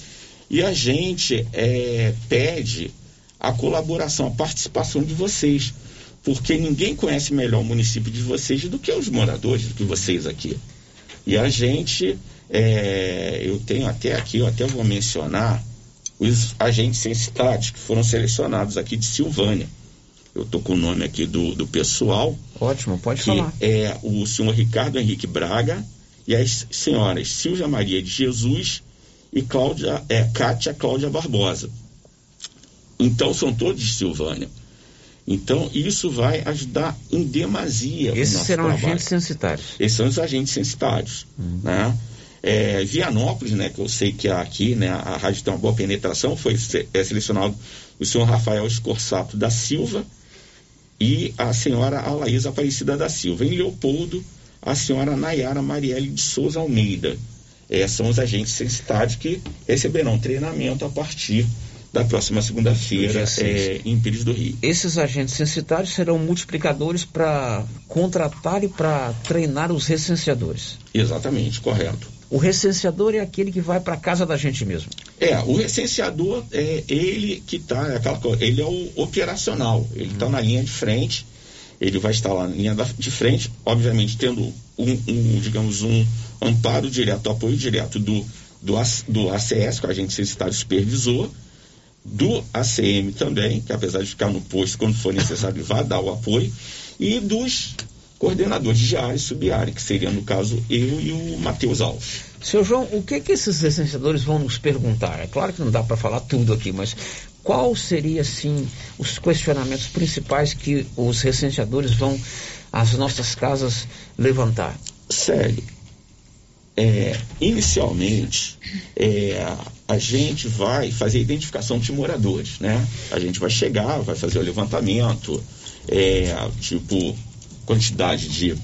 S23: e a gente é, pede a colaboração, a participação de vocês, porque ninguém conhece melhor o município de vocês do que os moradores, do que vocês aqui. E a gente, é, eu tenho até aqui, eu até vou mencionar os agentes censitários que foram selecionados aqui de Silvânia. Eu estou com o nome aqui do, do pessoal.
S4: Ótimo, pode
S23: que
S4: falar.
S23: É o senhor Ricardo Henrique Braga e as senhoras Silvia Maria de Jesus e Cláudia, é, Cátia Cláudia Barbosa. Então são todos de Silvânia. Então isso vai ajudar em demasia.
S4: Esses serão
S23: trabalho.
S4: agentes censitários.
S23: Esses são os agentes censitários. Né? É, Vianópolis, né, que eu sei que aqui né, a rádio tem uma boa penetração, foi é, selecionado o senhor Rafael Escorsato da Silva e a senhora Alaísa Aparecida da Silva. Em Leopoldo, a senhora Nayara Marielle de Souza Almeida. É, são os agentes censitários que receberão treinamento a partir da próxima segunda-feira é, em Pires do Rio.
S4: Esses agentes censitários serão multiplicadores para contratar e para treinar os recenseadores.
S23: Exatamente, correto.
S4: O recenseador é aquele que vai para casa da gente mesmo.
S23: É, o recenseador é ele que está, coisa, ele é o operacional, ele está na linha de frente, ele vai estar lá na linha da- de frente, obviamente tendo um, um, digamos, um amparo direto, apoio direto do, do, do ACS, que é o agente censitário supervisor, do ACM também, que apesar de ficar no posto quando for necessário, vai dar o apoio, e dos coordenadores de área e subárea, que seria, no caso, eu e o Matheus Alves.
S4: Seu João, o que que esses recenseadores vão nos perguntar? É claro que não dá para falar tudo aqui, mas qual seria assim os questionamentos principais que os recenseadores vão às nossas casas levantar?
S23: Sério. É, inicialmente, é, a gente vai fazer a identificação de moradores, né? A gente vai chegar, vai fazer o levantamento, é, tipo, quantidade de,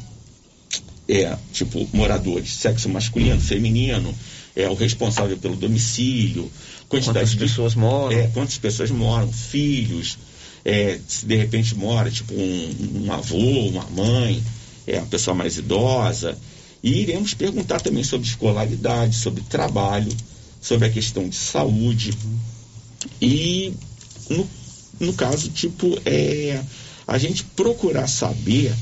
S23: é, tipo, moradores, sexo masculino, feminino, é, o responsável pelo domicílio, quantidade
S4: Quantas
S23: de
S4: pessoas moram?
S23: é, quantas pessoas moram, filhos, é, se de repente mora, tipo, um, um avô, uma mãe, é, uma pessoa mais idosa. E iremos perguntar também sobre escolaridade, sobre trabalho, sobre a questão de saúde. E, no, no caso, tipo, é, a gente procurar saber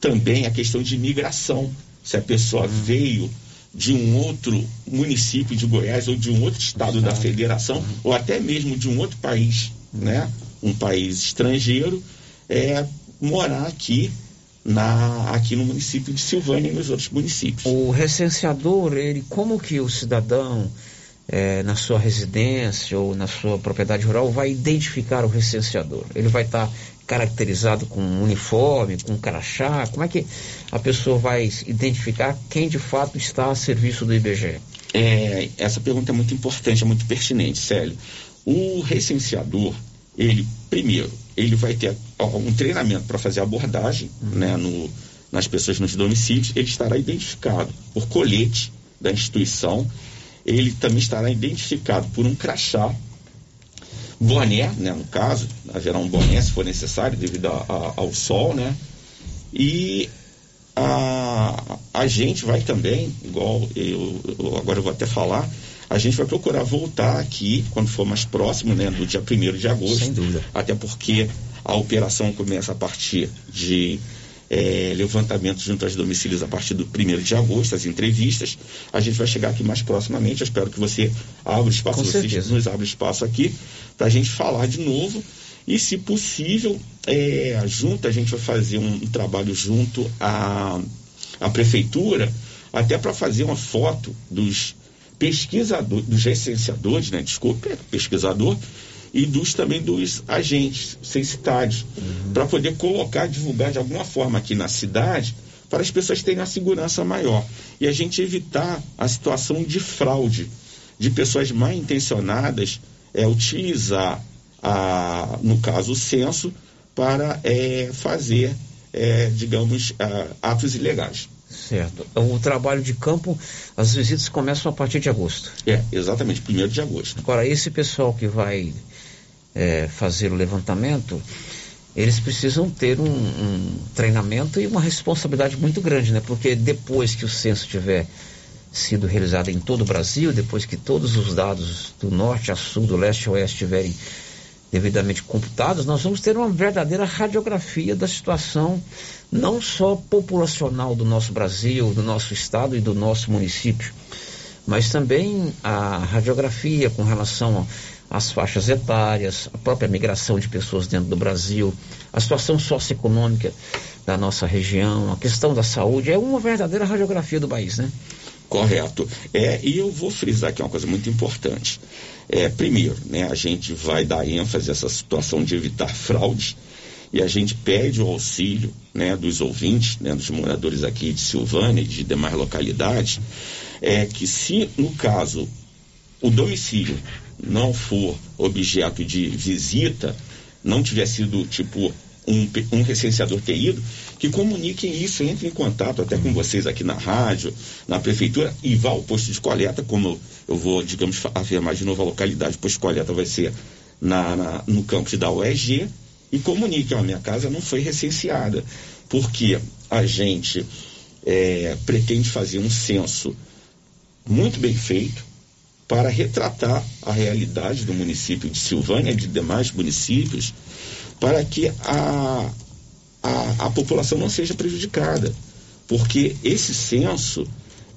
S23: também a questão de imigração. Se a pessoa veio de um outro município de Goiás ou de um outro estado da federação, ou até mesmo de um outro país, né? Um país estrangeiro, é, morar aqui na, aqui no município de Silvânia e nos outros municípios.
S4: O recenseador, ele, como que o cidadão é, na sua residência ou na sua propriedade rural vai identificar o recenseador? Ele vai estar tá caracterizado com um uniforme, com um crachá? Como é que a pessoa vai identificar quem de fato está a serviço do IBGE?
S23: É, essa pergunta é muito importante, é muito pertinente, Célio. O recenseador, ele, primeiro, ele vai ter um treinamento para fazer abordagem uhum. né, no, nas pessoas nos domicílios, ele estará identificado por colete da instituição, ele também estará identificado por um crachá, boné, né, no caso, haverá um boné se for necessário, devido a, a, ao sol, né? E a, a gente vai também, igual eu, eu, agora eu vou até falar, a gente vai procurar voltar aqui quando for mais próximo, né, do dia 1 de agosto.
S4: Sem dúvida.
S23: Até porque a operação começa a partir de é, levantamento junto aos domicílios a partir do 1 de agosto, as entrevistas. A gente vai chegar aqui mais proximamente. Eu espero que você abra espaço, você nos abra espaço aqui para a gente falar de novo. E, se possível, é, junto, a gente vai fazer um, um trabalho junto à, à prefeitura, até para fazer uma foto dos pesquisadores, dos recenseadores, né? Desculpa, pesquisador, e dos também dos agentes censitários, uhum. para poder colocar, divulgar de alguma forma aqui na cidade, para as pessoas terem uma segurança maior. E a gente evitar a situação de fraude, de pessoas mal intencionadas é, utilizar, a, no caso, o censo, para é, fazer, é, digamos, atos ilegais.
S4: Certo. O trabalho de campo, as visitas começam a partir de agosto.
S23: É, exatamente, primeiro de agosto.
S4: Agora, esse pessoal que vai é, fazer o levantamento, eles precisam ter um, um, treinamento e uma responsabilidade muito grande, né? Porque depois que o censo tiver sido realizado em todo o Brasil, depois que todos os dados do norte a sul, do leste a oeste estiverem devidamente computados, nós vamos ter uma verdadeira radiografia da situação não só populacional do nosso Brasil, do nosso estado e do nosso município, mas também a radiografia com relação às faixas etárias, a própria migração de pessoas dentro do Brasil, a situação socioeconômica da nossa região, a questão da saúde, é uma verdadeira radiografia do país, né?
S23: Correto. É, e eu vou frisar aqui uma coisa muito importante. É, primeiro, né, a gente vai dar ênfase a essa situação de evitar fraude e a gente pede o auxílio né, dos ouvintes, né, dos moradores aqui de Silvânia e de demais localidades, é que se, no caso, o domicílio não for objeto de visita, não tiver sido, tipo, um, um recenseador ter ido, que comuniquem isso, entrem em contato até com vocês aqui na rádio, na prefeitura, e vá ao posto de coleta, como eu vou, digamos, afirmar de novo a localidade, o posto de coleta vai ser na, na no campus da UEG, e comunique, ó, minha casa não foi recenseada, porque a gente é, pretende fazer um censo muito bem feito para retratar a realidade do município de Silvânia e de demais municípios, para que a, a, a população não seja prejudicada. Porque esse censo,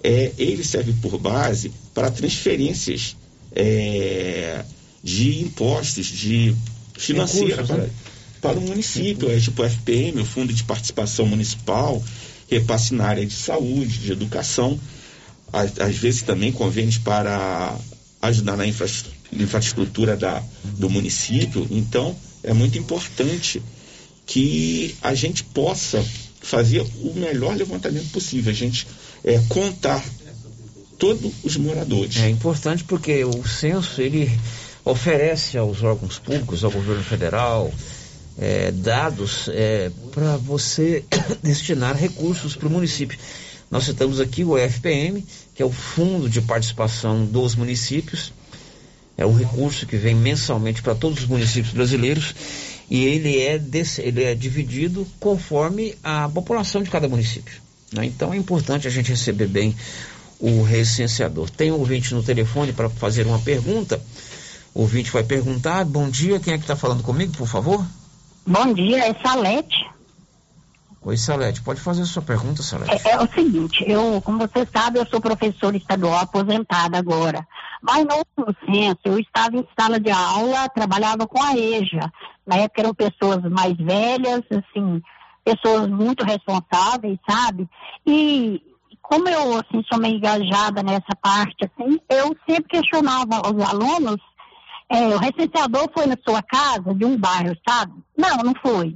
S23: é, ele serve por base para transferências é, de impostos, de financeiras para, né? para o município, é tipo o FPM, o Fundo de Participação Municipal, repasse na área de saúde, de educação, às, às vezes também convênios para ajudar na infraestrutura da, do município. Então, é muito importante que a gente possa fazer o melhor levantamento possível, a gente é, contar todos os moradores.
S4: É importante porque o censo ele oferece aos órgãos públicos, ao governo federal, é, dados é, para você destinar recursos para o município. Nós citamos aqui o FPM, que é o Fundo de Participação dos Municípios, é um recurso que vem mensalmente para todos os municípios brasileiros e ele é, desse, ele é dividido conforme a população de cada município. Né? Então é importante a gente receber bem o recenseador. Tem um ouvinte no telefone para fazer uma pergunta. O ouvinte vai perguntar: Bom dia, quem é que está falando comigo, por favor?
S24: Bom dia, é Salete.
S4: Oi, Salete, pode fazer a sua pergunta, Salete?
S24: É, é, o seguinte, eu, como você sabe, eu sou professora estadual aposentada agora. Mas no último censo, eu estava em sala de aula, trabalhava com a EJA. Na época eram pessoas mais velhas, assim, pessoas muito responsáveis, sabe? E como eu assim, sou meio engajada nessa parte, assim, eu sempre questionava os alunos, é, o recenseador foi na sua casa de um bairro, sabe? Não, não foi.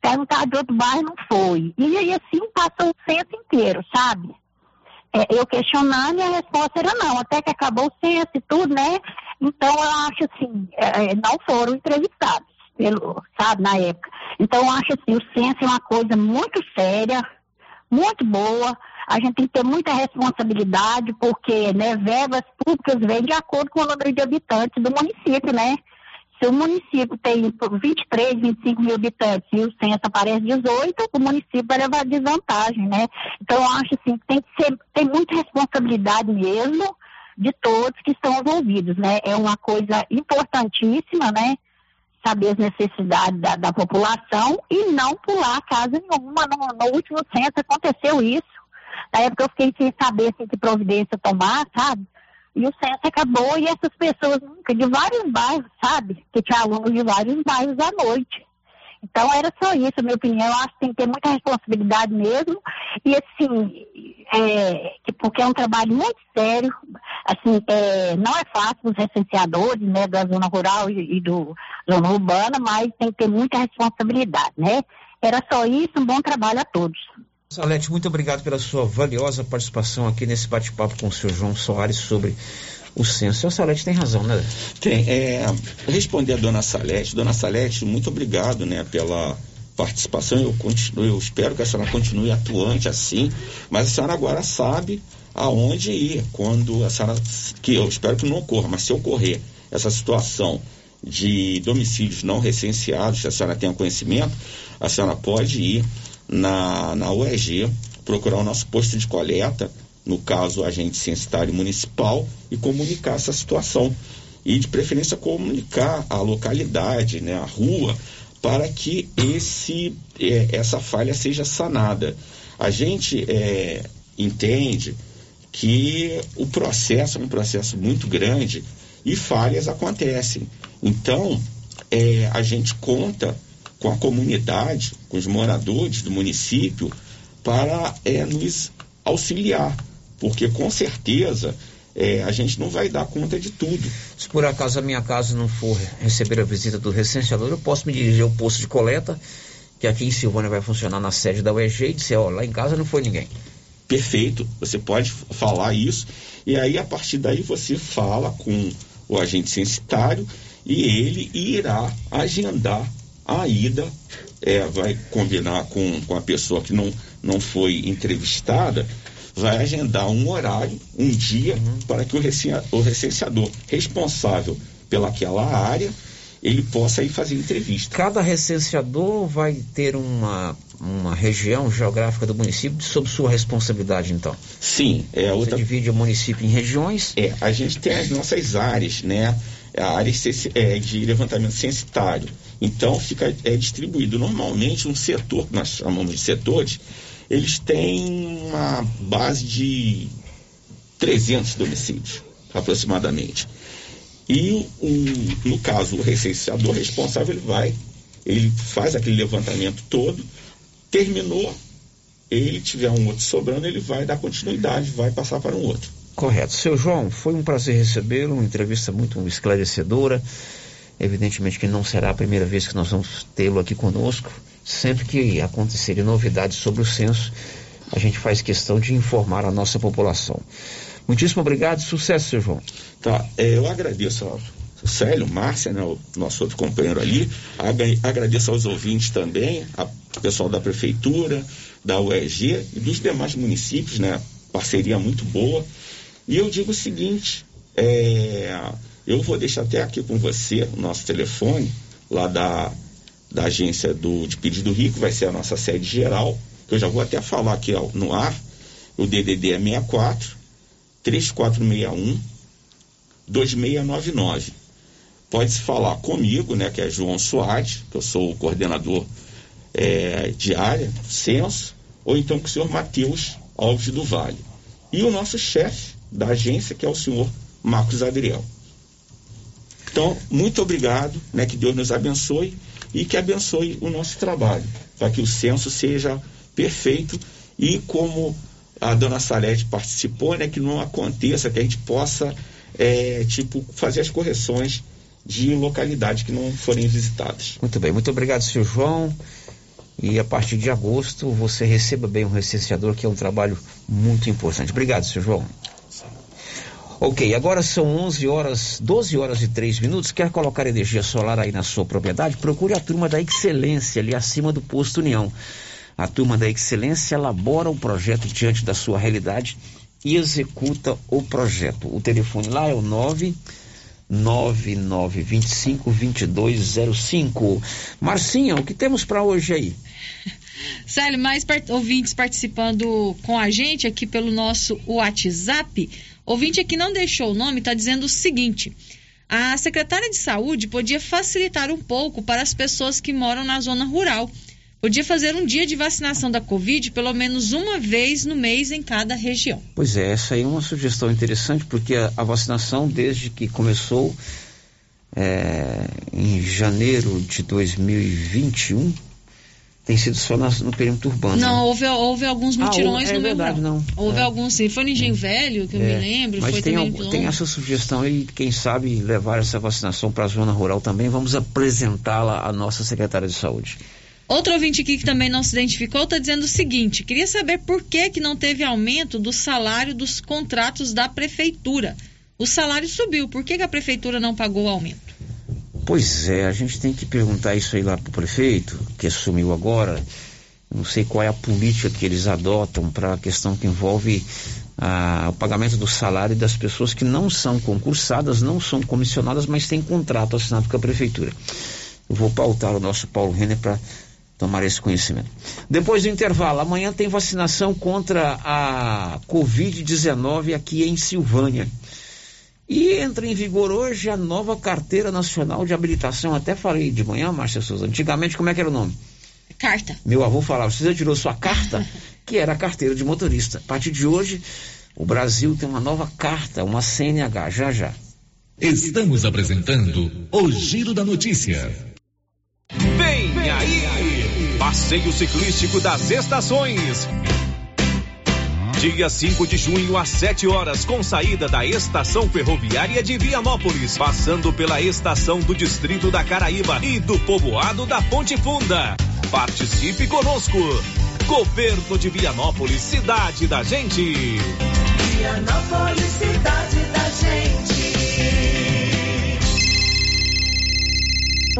S24: Perguntar de outro bairro, não foi. E aí, assim, passou o centro inteiro, sabe? É, eu questionando e a resposta era não, até que acabou o censo e tudo, né? Então, eu acho assim, é, não foram entrevistados, pelo, sabe, na época. Então, eu acho assim, o censo é uma coisa muito séria, muito boa, a gente tem que ter muita responsabilidade, porque né, verbas públicas vêm de acordo com o número de habitantes do município, né? Se o município tem 23, 25 mil habitantes e o censo aparece 18, o município vai levar desvantagem, né? Então, eu acho assim, que tem que ser, tem muita responsabilidade mesmo de todos que estão envolvidos, né? É uma coisa importantíssima, né? Saber as necessidades da, da população e não pular casa nenhuma. No, no último censo aconteceu isso. Na época eu fiquei sem saber assim, que providência tomar, sabe? E o censo acabou e essas pessoas nunca, de vários bairros, sabe? Que tinha alunos de vários bairros à noite. Então era só isso, minha opinião. Eu acho que tem que ter muita responsabilidade mesmo. E assim, é, porque é um trabalho muito sério. Assim, é, não é fácil os recenseadores, né, da zona rural e, e do zona urbana, mas tem que ter muita responsabilidade, né? Era só isso, um bom trabalho a todos.
S4: Salete, muito obrigado pela sua valiosa participação aqui nesse bate-papo com o senhor João Soares sobre o censo. O Salete tem razão, né?
S23: Tem. É, responder a dona Salete. Dona Salete, muito obrigado né, pela participação. Eu, continuo, eu espero que a senhora continue atuante assim, mas a senhora agora sabe aonde ir quando a senhora. Que eu espero que não ocorra, mas se ocorrer essa situação de domicílios não recenseados, se a senhora tem conhecimento, a senhora pode ir na, na UEG, procurar o nosso posto de coleta, no caso, o agente censitário municipal, e comunicar essa situação. E, de preferência, comunicar a localidade, né, a rua, para que esse, é, essa falha seja sanada. A gente é, entende que o processo é um processo muito grande e falhas acontecem. Então, é, a gente conta com a comunidade, com os moradores do município, para é, nos auxiliar, porque com certeza é, a gente não vai dar conta de tudo.
S4: Se por acaso a minha casa não for receber a visita do recenseador, eu posso me dirigir ao posto de coleta, que aqui em Silvânia vai funcionar na sede da UEG, e dizer, ó, lá em casa não foi ninguém.
S23: Perfeito, você pode falar isso, e aí a partir daí você fala com o agente censitário e ele irá agendar a ida é, vai combinar com, com a pessoa que não, não foi entrevistada, vai agendar um horário, um dia, uhum. para que o, o recenseador responsável pelaquela área ele possa ir fazer entrevista.
S4: Cada recenseador vai ter uma, uma região geográfica do município sob sua responsabilidade, então?
S23: Sim. É
S4: outra... Você divide o município em regiões?
S23: É, a gente tem as nossas áreas, né? A área é, de levantamento censitário então fica é distribuído. Normalmente um setor, que nós chamamos de setores, eles têm uma base de 300 domicílios, aproximadamente. E o, no caso, o recenseador responsável ele vai, ele faz aquele levantamento todo, terminou, ele tiver um outro sobrando, ele vai dar continuidade, vai passar para um outro.
S4: Correto. Seu João, foi um prazer recebê-lo, uma entrevista muito esclarecedora. Evidentemente que não será a primeira vez que nós vamos tê-lo aqui conosco. Sempre que acontecerem novidades sobre o censo, a gente faz questão de informar a nossa população. Muitíssimo obrigado, sucesso, seu João.
S23: Tá, é, eu agradeço ao Célio, Márcia, né, o nosso outro companheiro ali, agradeço aos ouvintes também, ao pessoal da Prefeitura, da UEG e dos demais municípios, né, parceria muito boa. E eu digo o seguinte, é, eu vou deixar até aqui com você o nosso telefone, lá da, da agência do, de pedido rico, vai ser a nossa sede geral, que eu já vou até falar aqui ó, no ar. O DDD é 64 3461 2699. Pode se falar comigo, né, que é João Soares, que eu sou o coordenador é, de área, censo, ou então com o senhor Matheus Alves do Vale. E o nosso chefe da agência, que é o senhor Marcos Adriel. Então, muito obrigado, né, que Deus nos abençoe e que abençoe o nosso trabalho, para que o censo seja perfeito e como a dona Salete participou, né, que não aconteça, que a gente possa, é, tipo, fazer as correções de localidades que não forem visitadas.
S4: Muito bem, muito obrigado, senhor João. E a partir de agosto você receba bem o recenseador, que é um trabalho muito importante. Obrigado, senhor João. Ok, agora são 11 horas, 12 horas e 3 minutos. Quer colocar energia solar aí na sua propriedade? Procure a turma da Excelência ali acima do posto União. A turma da Excelência elabora o projeto diante da sua realidade e executa o projeto. O telefone lá é o 9 9925 2205. Marcinha, o que temos para hoje aí?
S13: Célio, mais part ouvintes participando com a gente aqui pelo nosso WhatsApp. Ouvinte aqui não deixou o nome, está dizendo o seguinte: a secretária de saúde podia facilitar um pouco para as pessoas que moram na zona rural. Podia fazer um dia de vacinação da Covid pelo menos uma vez no mês em cada região.
S4: Pois é, essa aí é uma sugestão interessante, porque a, a vacinação, desde que começou é, em janeiro de 2021, tem sido só no perímetro urbano.
S13: Não, né? houve, houve alguns mutirões
S4: ah, é
S13: no
S4: verdade,
S13: meu
S4: não.
S13: Houve
S4: é.
S13: alguns, sim. Foi no Engenho é. Velho, que eu me lembro.
S4: Mas
S13: foi
S4: tem,
S13: também
S4: tem essa sugestão aí, quem sabe levar essa vacinação para a zona rural também. Vamos apresentá-la à nossa secretária de saúde.
S13: Outro ouvinte aqui que também não se identificou está dizendo o seguinte: queria saber por que, que não teve aumento do salário dos contratos da prefeitura. O salário subiu, por que, que a prefeitura não pagou o aumento?
S4: Pois é, a gente tem que perguntar isso aí lá para o prefeito, que assumiu agora. Não sei qual é a política que eles adotam para a questão que envolve ah, o pagamento do salário das pessoas que não são concursadas, não são comissionadas, mas têm contrato assinado com a prefeitura. Eu vou pautar o nosso Paulo Renner para tomar esse conhecimento. Depois do intervalo, amanhã tem vacinação contra a Covid-19 aqui em Silvânia. E entra em vigor hoje a nova Carteira Nacional de Habilitação. Até falei de manhã, Márcia Souza. Antigamente, como é que era o nome?
S13: Carta.
S4: Meu avô falava, você já tirou sua carta? que era a carteira de motorista. A partir de hoje, o Brasil tem uma nova carta, uma CNH, já já.
S11: Estamos apresentando o Giro da Notícia.
S25: Vem aí! Passeio Ciclístico das Estações. Dia 5 de junho às 7 horas, com saída da Estação Ferroviária de Vianópolis, passando pela estação do Distrito da Caraíba e do povoado da Ponte Funda. Participe conosco. Governo de Vianópolis, cidade da gente.
S26: Vianópolis, cidade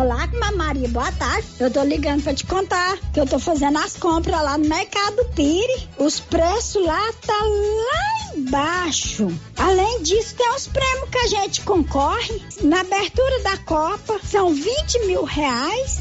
S27: Olá, Maria, boa tarde. Eu tô ligando pra te contar que eu tô fazendo as compras lá no Mercado Pire. Os preços lá tá lá embaixo. Além disso, tem os prêmios que a gente concorre. Na abertura da Copa, são 20 mil reais.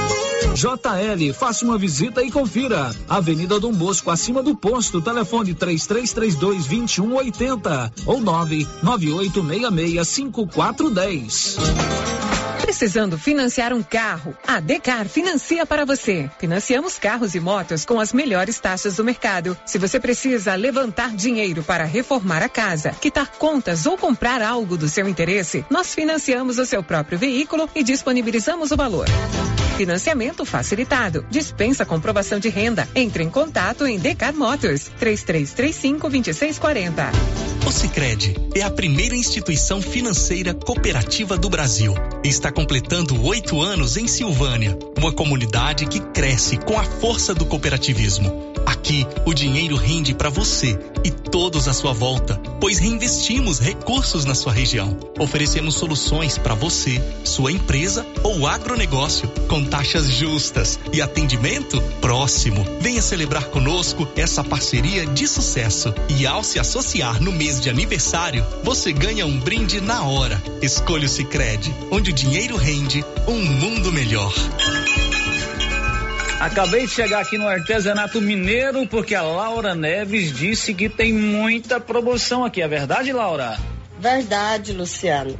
S10: JL, faça uma visita e confira. Avenida Dom Bosco, acima do posto, telefone 3332 2180 ou 99866 5410.
S28: Precisando financiar um carro? A Decar financia para você. Financiamos carros e motos com as melhores taxas do mercado. Se você precisa levantar dinheiro para reformar a casa, quitar contas ou comprar algo do seu interesse, nós financiamos o seu próprio veículo e disponibilizamos o valor. Financiamento facilitado. Dispensa comprovação de renda. Entre em contato em Decar Motors 3335 2640.
S29: O Sicredi é a primeira instituição financeira cooperativa do Brasil. Está completando oito anos em Silvânia, uma comunidade que cresce com a força do cooperativismo. Aqui, o dinheiro rende para você e todos à sua volta, pois reinvestimos recursos na sua região. Oferecemos soluções para você, sua empresa ou agronegócio, com taxas justas e atendimento próximo. Venha celebrar conosco essa parceria de sucesso. E ao se associar no mês de aniversário, você ganha um brinde na hora. Escolha o Sicredi, onde o dinheiro rende um mundo melhor.
S10: Acabei de chegar aqui no artesanato mineiro porque a Laura Neves disse que tem muita promoção aqui. É verdade, Laura?
S30: Verdade, Luciano.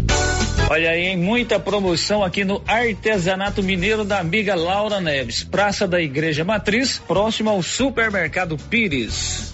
S10: Olha aí, hein? muita promoção aqui no Artesanato Mineiro da amiga Laura Neves, Praça da Igreja Matriz, próximo ao Supermercado Pires.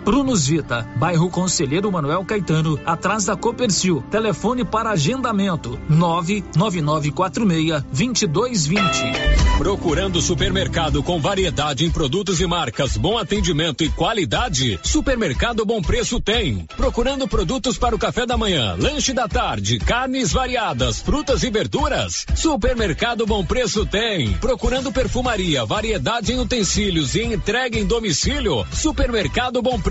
S10: Prunus Vita, bairro Conselheiro Manuel Caetano, atrás da Copercil. Telefone para agendamento: 99946-2220.
S31: Procurando supermercado com variedade em produtos e marcas, bom atendimento e qualidade? Supermercado Bom Preço tem. Procurando produtos para o café da manhã, lanche da tarde, carnes variadas, frutas e verduras? Supermercado Bom Preço tem. Procurando perfumaria, variedade em utensílios e entrega em domicílio? Supermercado Bom Preço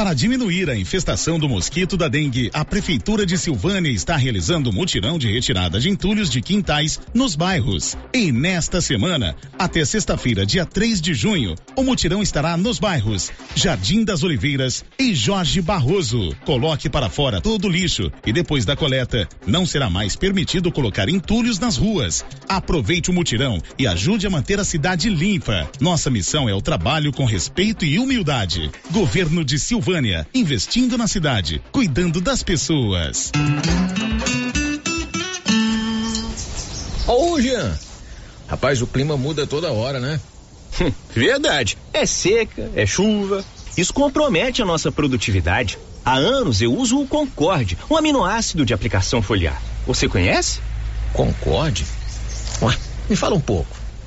S32: Para diminuir a infestação do mosquito da dengue, a Prefeitura de Silvânia está realizando mutirão de retirada de entulhos de quintais nos bairros. E nesta semana, até sexta-feira, dia 3 de junho, o mutirão estará nos bairros Jardim das Oliveiras e Jorge Barroso. Coloque para fora todo o lixo e depois da coleta, não será mais permitido colocar entulhos nas ruas. Aproveite o mutirão e ajude a manter a cidade limpa. Nossa missão é o trabalho com respeito e humildade. Governo de Silvânia
S33: Silvânia, investindo na cidade, cuidando das pessoas.
S5: Ô, Jean. Rapaz, o clima muda toda hora, né?
S34: Hum, verdade. É seca, é chuva. Isso compromete a nossa produtividade. Há anos eu uso o Concorde, um aminoácido de aplicação foliar. Você conhece?
S5: Concorde? Ué, me fala um pouco.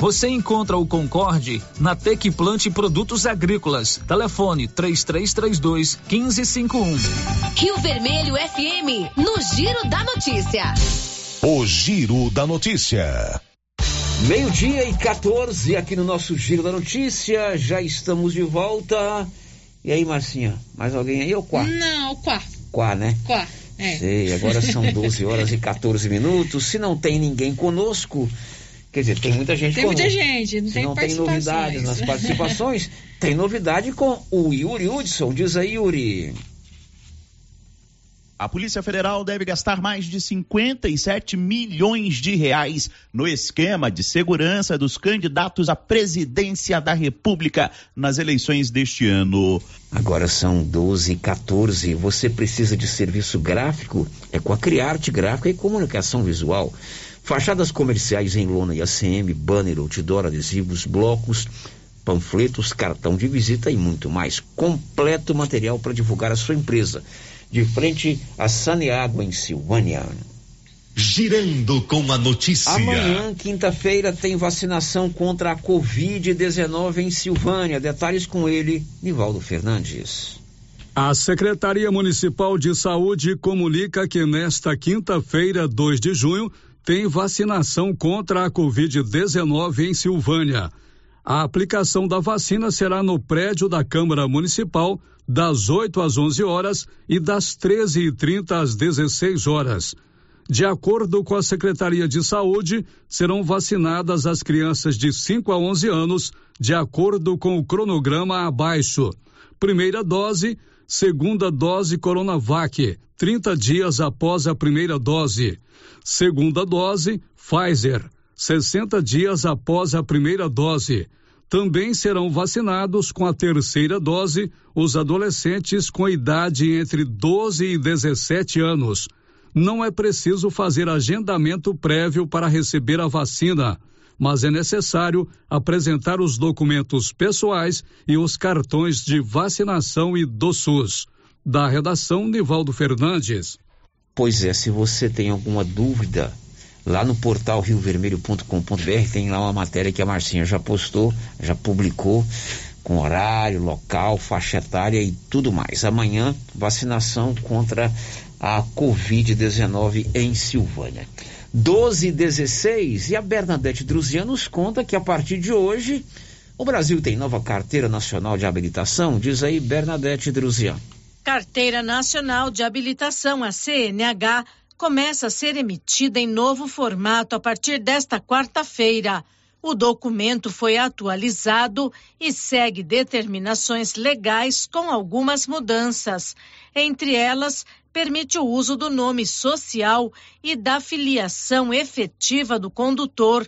S10: Você encontra o Concorde na Tec Plante Produtos Agrícolas. Telefone 3332 1551.
S3: Rio Vermelho FM, no Giro da Notícia.
S19: O Giro da Notícia.
S4: Meio-dia e 14 aqui no nosso Giro da Notícia. Já estamos de volta. E aí, Marcinha, mais alguém aí ou Quá?
S13: Não, Quá.
S4: Quá, né?
S13: Quá. É.
S4: Sei, agora são 12 horas e 14 minutos. Se não tem ninguém conosco, quer dizer, tem muita gente
S13: Tem
S4: conosco.
S13: muita gente, não
S4: Se
S13: tem
S4: não tem novidades nas participações, tem novidade com o Yuri Hudson. Diz aí, Yuri.
S32: A Polícia Federal deve gastar mais de 57 milhões de reais no esquema de segurança dos candidatos à presidência da República nas eleições deste ano.
S4: Agora são 12 e 14. Você precisa de serviço gráfico? É com a Criarte Gráfica e Comunicação Visual. Fachadas comerciais em lona e ACM, banner, outdoor, adesivos, blocos, panfletos, cartão de visita e muito mais. Completo material para divulgar a sua empresa. De frente a Saneágua, em Silvânia.
S19: Girando com a notícia.
S4: Amanhã, quinta-feira, tem vacinação contra a Covid-19 em Silvânia. Detalhes com ele, Nivaldo Fernandes.
S7: A Secretaria Municipal de Saúde comunica que nesta quinta-feira, 2 de junho, tem vacinação contra a Covid-19 em Silvânia. A aplicação da vacina será no prédio da Câmara Municipal, das 8 às 11 horas e das 13h30 às 16 horas. De acordo com a Secretaria de Saúde, serão vacinadas as crianças de 5 a 11 anos, de acordo com o cronograma abaixo. Primeira dose, segunda dose Coronavac, 30 dias após a primeira dose. Segunda dose, Pfizer, 60 dias após a primeira dose. Também serão vacinados com a terceira dose os adolescentes com idade entre 12 e 17 anos. Não é preciso fazer agendamento prévio para receber a vacina, mas é necessário apresentar os documentos pessoais e os cartões de vacinação e do SUS. Da redação, Nivaldo Fernandes.
S4: Pois é, se você tem alguma dúvida, lá no portal riovermelho.com.br tem lá uma matéria que a Marcinha já postou, já publicou, com horário, local, faixa etária e tudo mais. Amanhã, vacinação contra a Covid-19 em Silvânia. 12 e 16 e a Bernadette Druzian nos conta que a partir de hoje o Brasil tem nova carteira nacional de habilitação. Diz aí, Bernadette Druzian.
S35: Carteira Nacional de Habilitação, a CNH, começa a ser emitida em novo formato a partir desta quarta-feira. O documento foi atualizado e segue determinações legais com algumas mudanças. Entre elas, permite o uso do nome social e da filiação efetiva do condutor.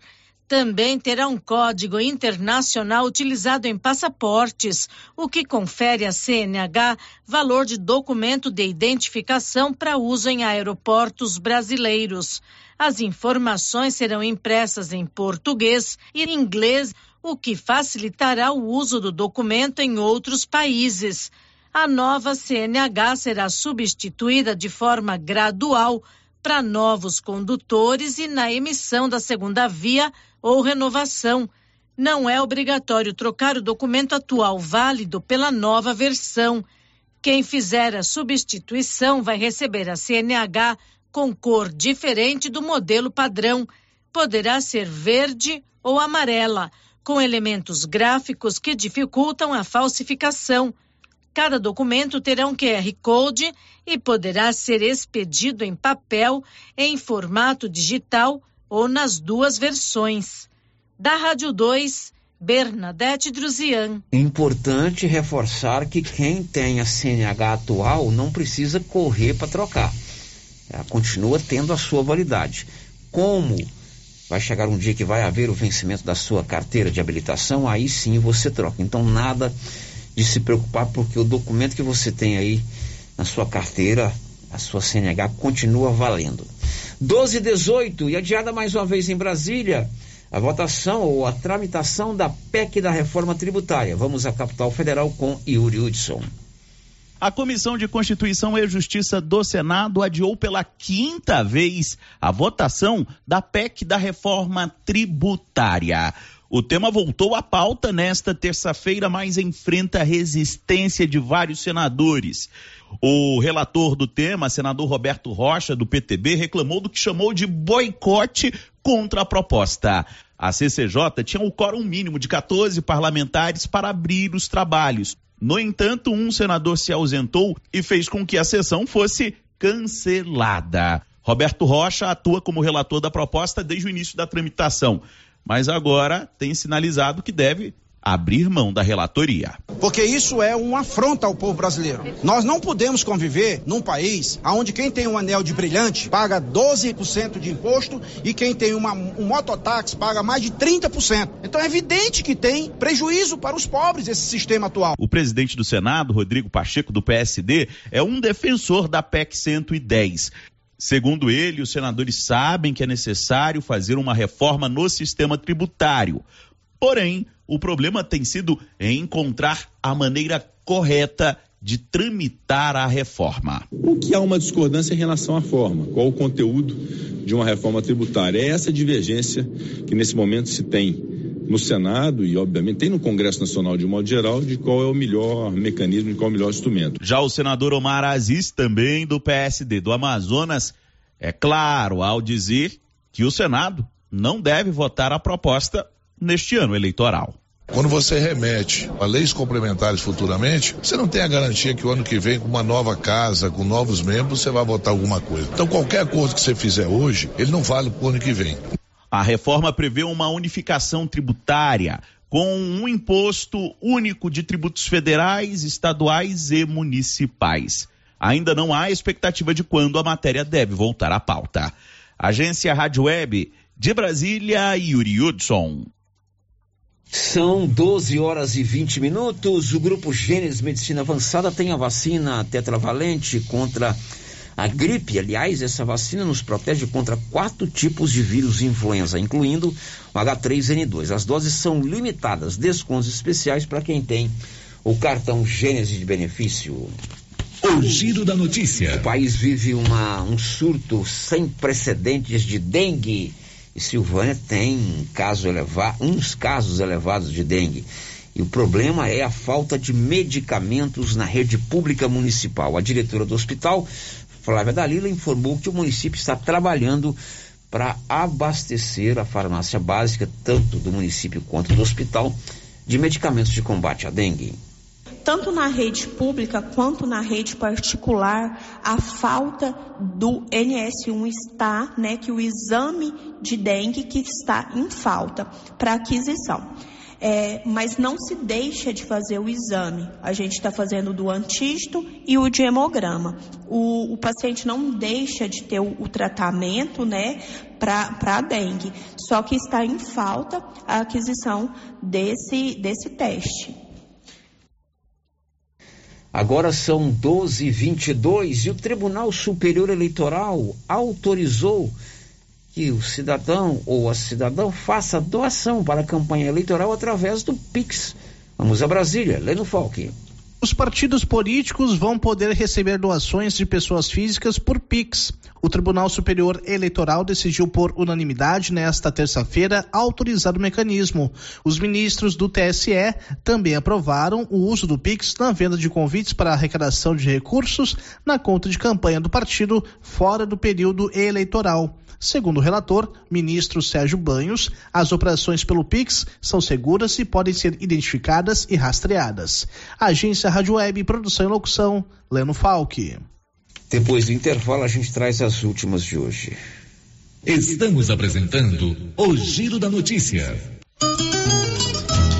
S35: Também terá um código internacional utilizado em passaportes, o que confere à CNH valor de documento de identificação para uso em aeroportos brasileiros. As informações serão impressas em português e inglês, o que facilitará o uso do documento em outros países. A nova CNH será substituída de forma gradual para novos condutores e na emissão da segunda via ou renovação. Não é obrigatório trocar o documento atual válido pela nova versão. Quem fizer a substituição vai receber a CNH com cor diferente do modelo padrão. Poderá ser verde ou amarela, com elementos gráficos que dificultam a falsificação. Cada documento terá um QR Code e poderá ser expedido em papel, em formato digital, ou nas duas versões. Da Rádio 2, Bernadette Druzian.
S4: Importante reforçar que quem tem a CNH atual não precisa correr para trocar. Ela continua tendo a sua validade. Como vai chegar um dia que vai haver o vencimento da sua carteira de habilitação, aí sim você troca. Então nada de se preocupar porque o documento que você tem aí na sua carteira, a sua CNH continua valendo. 12 e 18 e adiada mais uma vez em Brasília a votação ou a tramitação da PEC da reforma tributária. Vamos à capital federal com Yuri Hudson.
S32: A Comissão de Constituição e Justiça do Senado adiou pela quinta vez a votação da PEC da reforma tributária. O tema voltou à pauta nesta terça-feira, mas enfrenta resistência de vários senadores. O relator do tema, senador Roberto Rocha, do PTB, reclamou do que chamou de boicote contra a proposta. A CCJ tinha o quórum mínimo de 14 parlamentares para abrir os trabalhos. No entanto, um senador se ausentou e fez com que a sessão fosse cancelada. Roberto Rocha atua como relator da proposta desde o início da tramitação, mas agora tem sinalizado que deve abrir mão da relatoria.
S36: Porque isso é uma afronta ao povo brasileiro. Nós não podemos conviver num país onde quem tem um anel de brilhante paga 12% de imposto e quem tem uma, um mototáxi paga mais de 30%. Então é evidente que tem prejuízo para os pobres esse sistema atual.
S32: O presidente do Senado, Rodrigo Pacheco, do PSD, é um defensor da PEC 110. Segundo ele, os senadores sabem que é necessário fazer uma reforma no sistema tributário. Porém, o problema tem sido encontrar a maneira correta de tramitar a reforma.
S37: O que há uma discordância em relação à forma, qual o conteúdo de uma reforma tributária? É essa divergência que nesse momento se tem no Senado e, obviamente, tem no Congresso Nacional de um modo geral de qual é o melhor mecanismo e qual é o melhor instrumento.
S32: Já o senador Omar Aziz, também do PSD do Amazonas, é claro ao dizer que o Senado não deve votar a proposta neste ano eleitoral.
S38: Quando você remete a leis complementares futuramente, você não tem a garantia que o ano que vem, com uma nova casa, com novos membros, você vai votar alguma coisa. Então, qualquer acordo que você fizer hoje, ele não vale para o ano que vem.
S32: A reforma prevê uma unificação tributária com um imposto único de tributos federais, estaduais e municipais. Ainda não há expectativa de quando a matéria deve voltar à pauta. Agência Rádio Web de Brasília, Yuri Hudson.
S4: São 12 horas e 20 minutos. O grupo Gênesis Medicina Avançada tem a vacina tetravalente contra a gripe. Aliás, essa vacina nos protege contra quatro tipos de vírus influenza, incluindo o H3N2. As doses são limitadas, descontos especiais para quem tem o cartão Gênesis de benefício.
S39: O giro da notícia.
S4: O país vive uma, um surto sem precedentes de dengue e Silvânia tem caso eleva, uns casos elevados de dengue. E o problema é a falta de medicamentos na rede pública municipal. A diretora do hospital, Flávia Dalila, informou que o município está trabalhando para abastecer a farmácia básica, tanto do município quanto do hospital, de medicamentos de combate à dengue
S40: tanto na rede pública quanto na rede particular, a falta do NS1 está, né, que o exame de dengue que está em falta para aquisição. É, mas não se deixa de fazer o exame. A gente está fazendo do antígeno e o de hemograma. O, o paciente não deixa de ter o, o tratamento, né, para a dengue. Só que está em falta a aquisição desse, desse teste.
S4: Agora são 12 e 22 e o Tribunal Superior Eleitoral autorizou que o cidadão ou a cidadã faça doação para a campanha eleitoral através do Pix. Vamos a Brasília, Leno Falque.
S6: Os partidos políticos vão poder receber doações de pessoas físicas por Pix. O Tribunal Superior Eleitoral decidiu por unanimidade nesta terça-feira autorizar o mecanismo. Os ministros do TSE também aprovaram o uso do Pix na venda de convites para arrecadação de recursos na conta de campanha do partido fora do período eleitoral. Segundo o relator, ministro Sérgio Banhos, as operações pelo Pix são seguras e podem ser identificadas e rastreadas. Agência Rádio Web, produção e locução, Leno Falque.
S4: Depois do intervalo, a gente traz as últimas de hoje.
S41: Estamos apresentando o Giro da Notícia.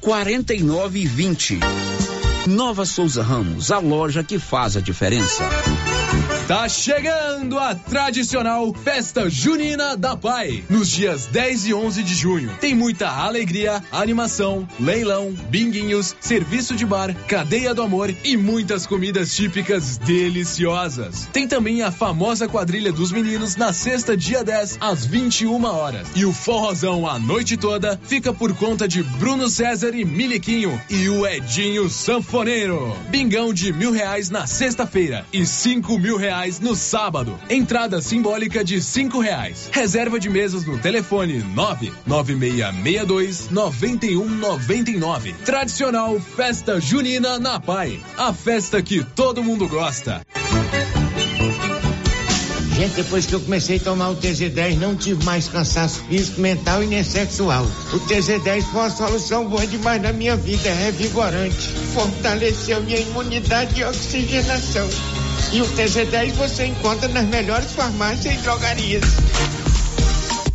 S4: 49 e 20. Nova Souza Ramos, a loja que faz a diferença.
S22: Tá chegando a tradicional Festa Junina da Pai, nos dias 10 e 11 de junho. Tem muita alegria, animação, leilão, binguinhos, serviço de bar, cadeia do amor e muitas comidas típicas deliciosas. Tem também a famosa quadrilha dos meninos na sexta, dia 10, às 21 horas. E o forrozão a noite toda fica por conta de Bruno César e Miliquinho e o Edinho Sanfoneiro. Bingão de mil reais na sexta-feira e cinco mil reais no sábado. Entrada simbólica de cinco reais. Reserva de mesas no telefone nove nove meia meia dois noventa e um noventa e nove. Tradicional Festa Junina na Pai. A festa que todo mundo gosta.
S38: Gente, depois que eu comecei a tomar o TZ10, não tive mais cansaço físico, mental e nem sexual. O TZ10 foi uma solução boa demais na minha vida, é revigorante. Fortaleceu minha imunidade e oxigenação. E o TZ10 você encontra nas melhores farmácias e drogarias.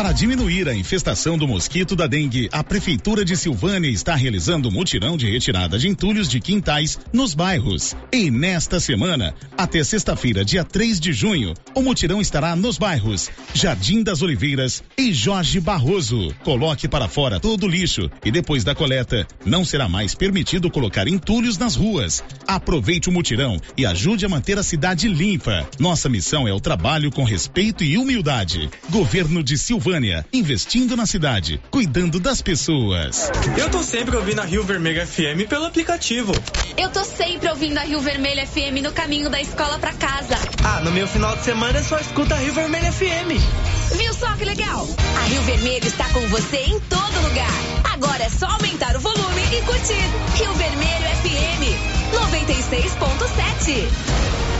S42: Para diminuir a infestação do mosquito da dengue, a Prefeitura de Silvânia está realizando mutirão de retirada de entulhos de quintais nos bairros. E nesta semana, até sexta-feira, dia 3 de junho, o mutirão estará nos bairros Jardim das Oliveiras e Jorge Barroso. Coloque para fora todo o lixo e depois da coleta, não será mais permitido colocar entulhos nas ruas. Aproveite o mutirão e ajude a manter a cidade limpa. Nossa missão é o trabalho com respeito e humildade. Governo de Silvânia Silvânia, investindo na cidade, cuidando das pessoas.
S43: Eu tô sempre ouvindo a Rio Vermelho FM pelo aplicativo.
S3: Eu tô sempre ouvindo a Rio Vermelho FM no caminho da escola pra casa.
S43: Ah, no meu final de semana eu só escuto a Rio Vermelho FM.
S3: Viu só que legal? A Rio Vermelho está com você em todo lugar. Agora é só aumentar o volume e curtir. Rio Vermelho FM 96.7.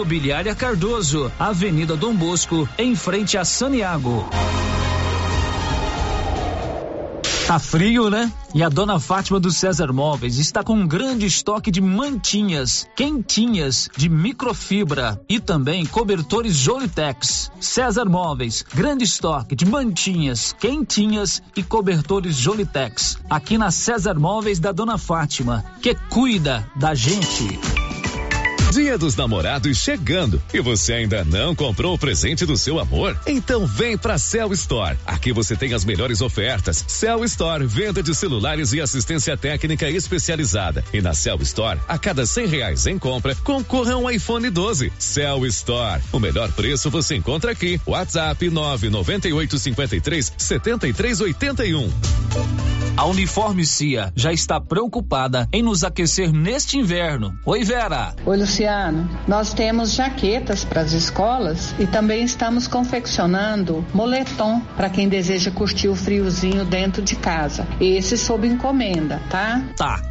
S10: Imobiliária Cardoso, Avenida Dom Bosco, em frente a Saniago. Tá frio, né? E a dona Fátima do César Móveis está com um grande estoque de mantinhas, quentinhas, de microfibra e também cobertores Jolitex. César Móveis, grande estoque de mantinhas, quentinhas e cobertores Jolitex. Aqui na César Móveis da dona Fátima, que cuida da gente.
S11: Dia dos Namorados chegando e você ainda não comprou o presente do seu amor? Então vem pra Cell Store. Aqui você tem as melhores ofertas. Cell Store, venda de celulares e assistência técnica especializada. E na Cell Store, a cada cem reais em compra, concorra a um iPhone 12. Cell Store, o melhor preço você encontra aqui. WhatsApp 998 53 73 81.
S10: A Uniforme Cia já está preocupada em nos aquecer neste inverno. Oi, Vera.
S44: Oi, Luciano. Nós temos jaquetas para as escolas e também estamos confeccionando moletom para quem deseja curtir o friozinho dentro de casa. Esse sob encomenda, tá?
S10: Tá.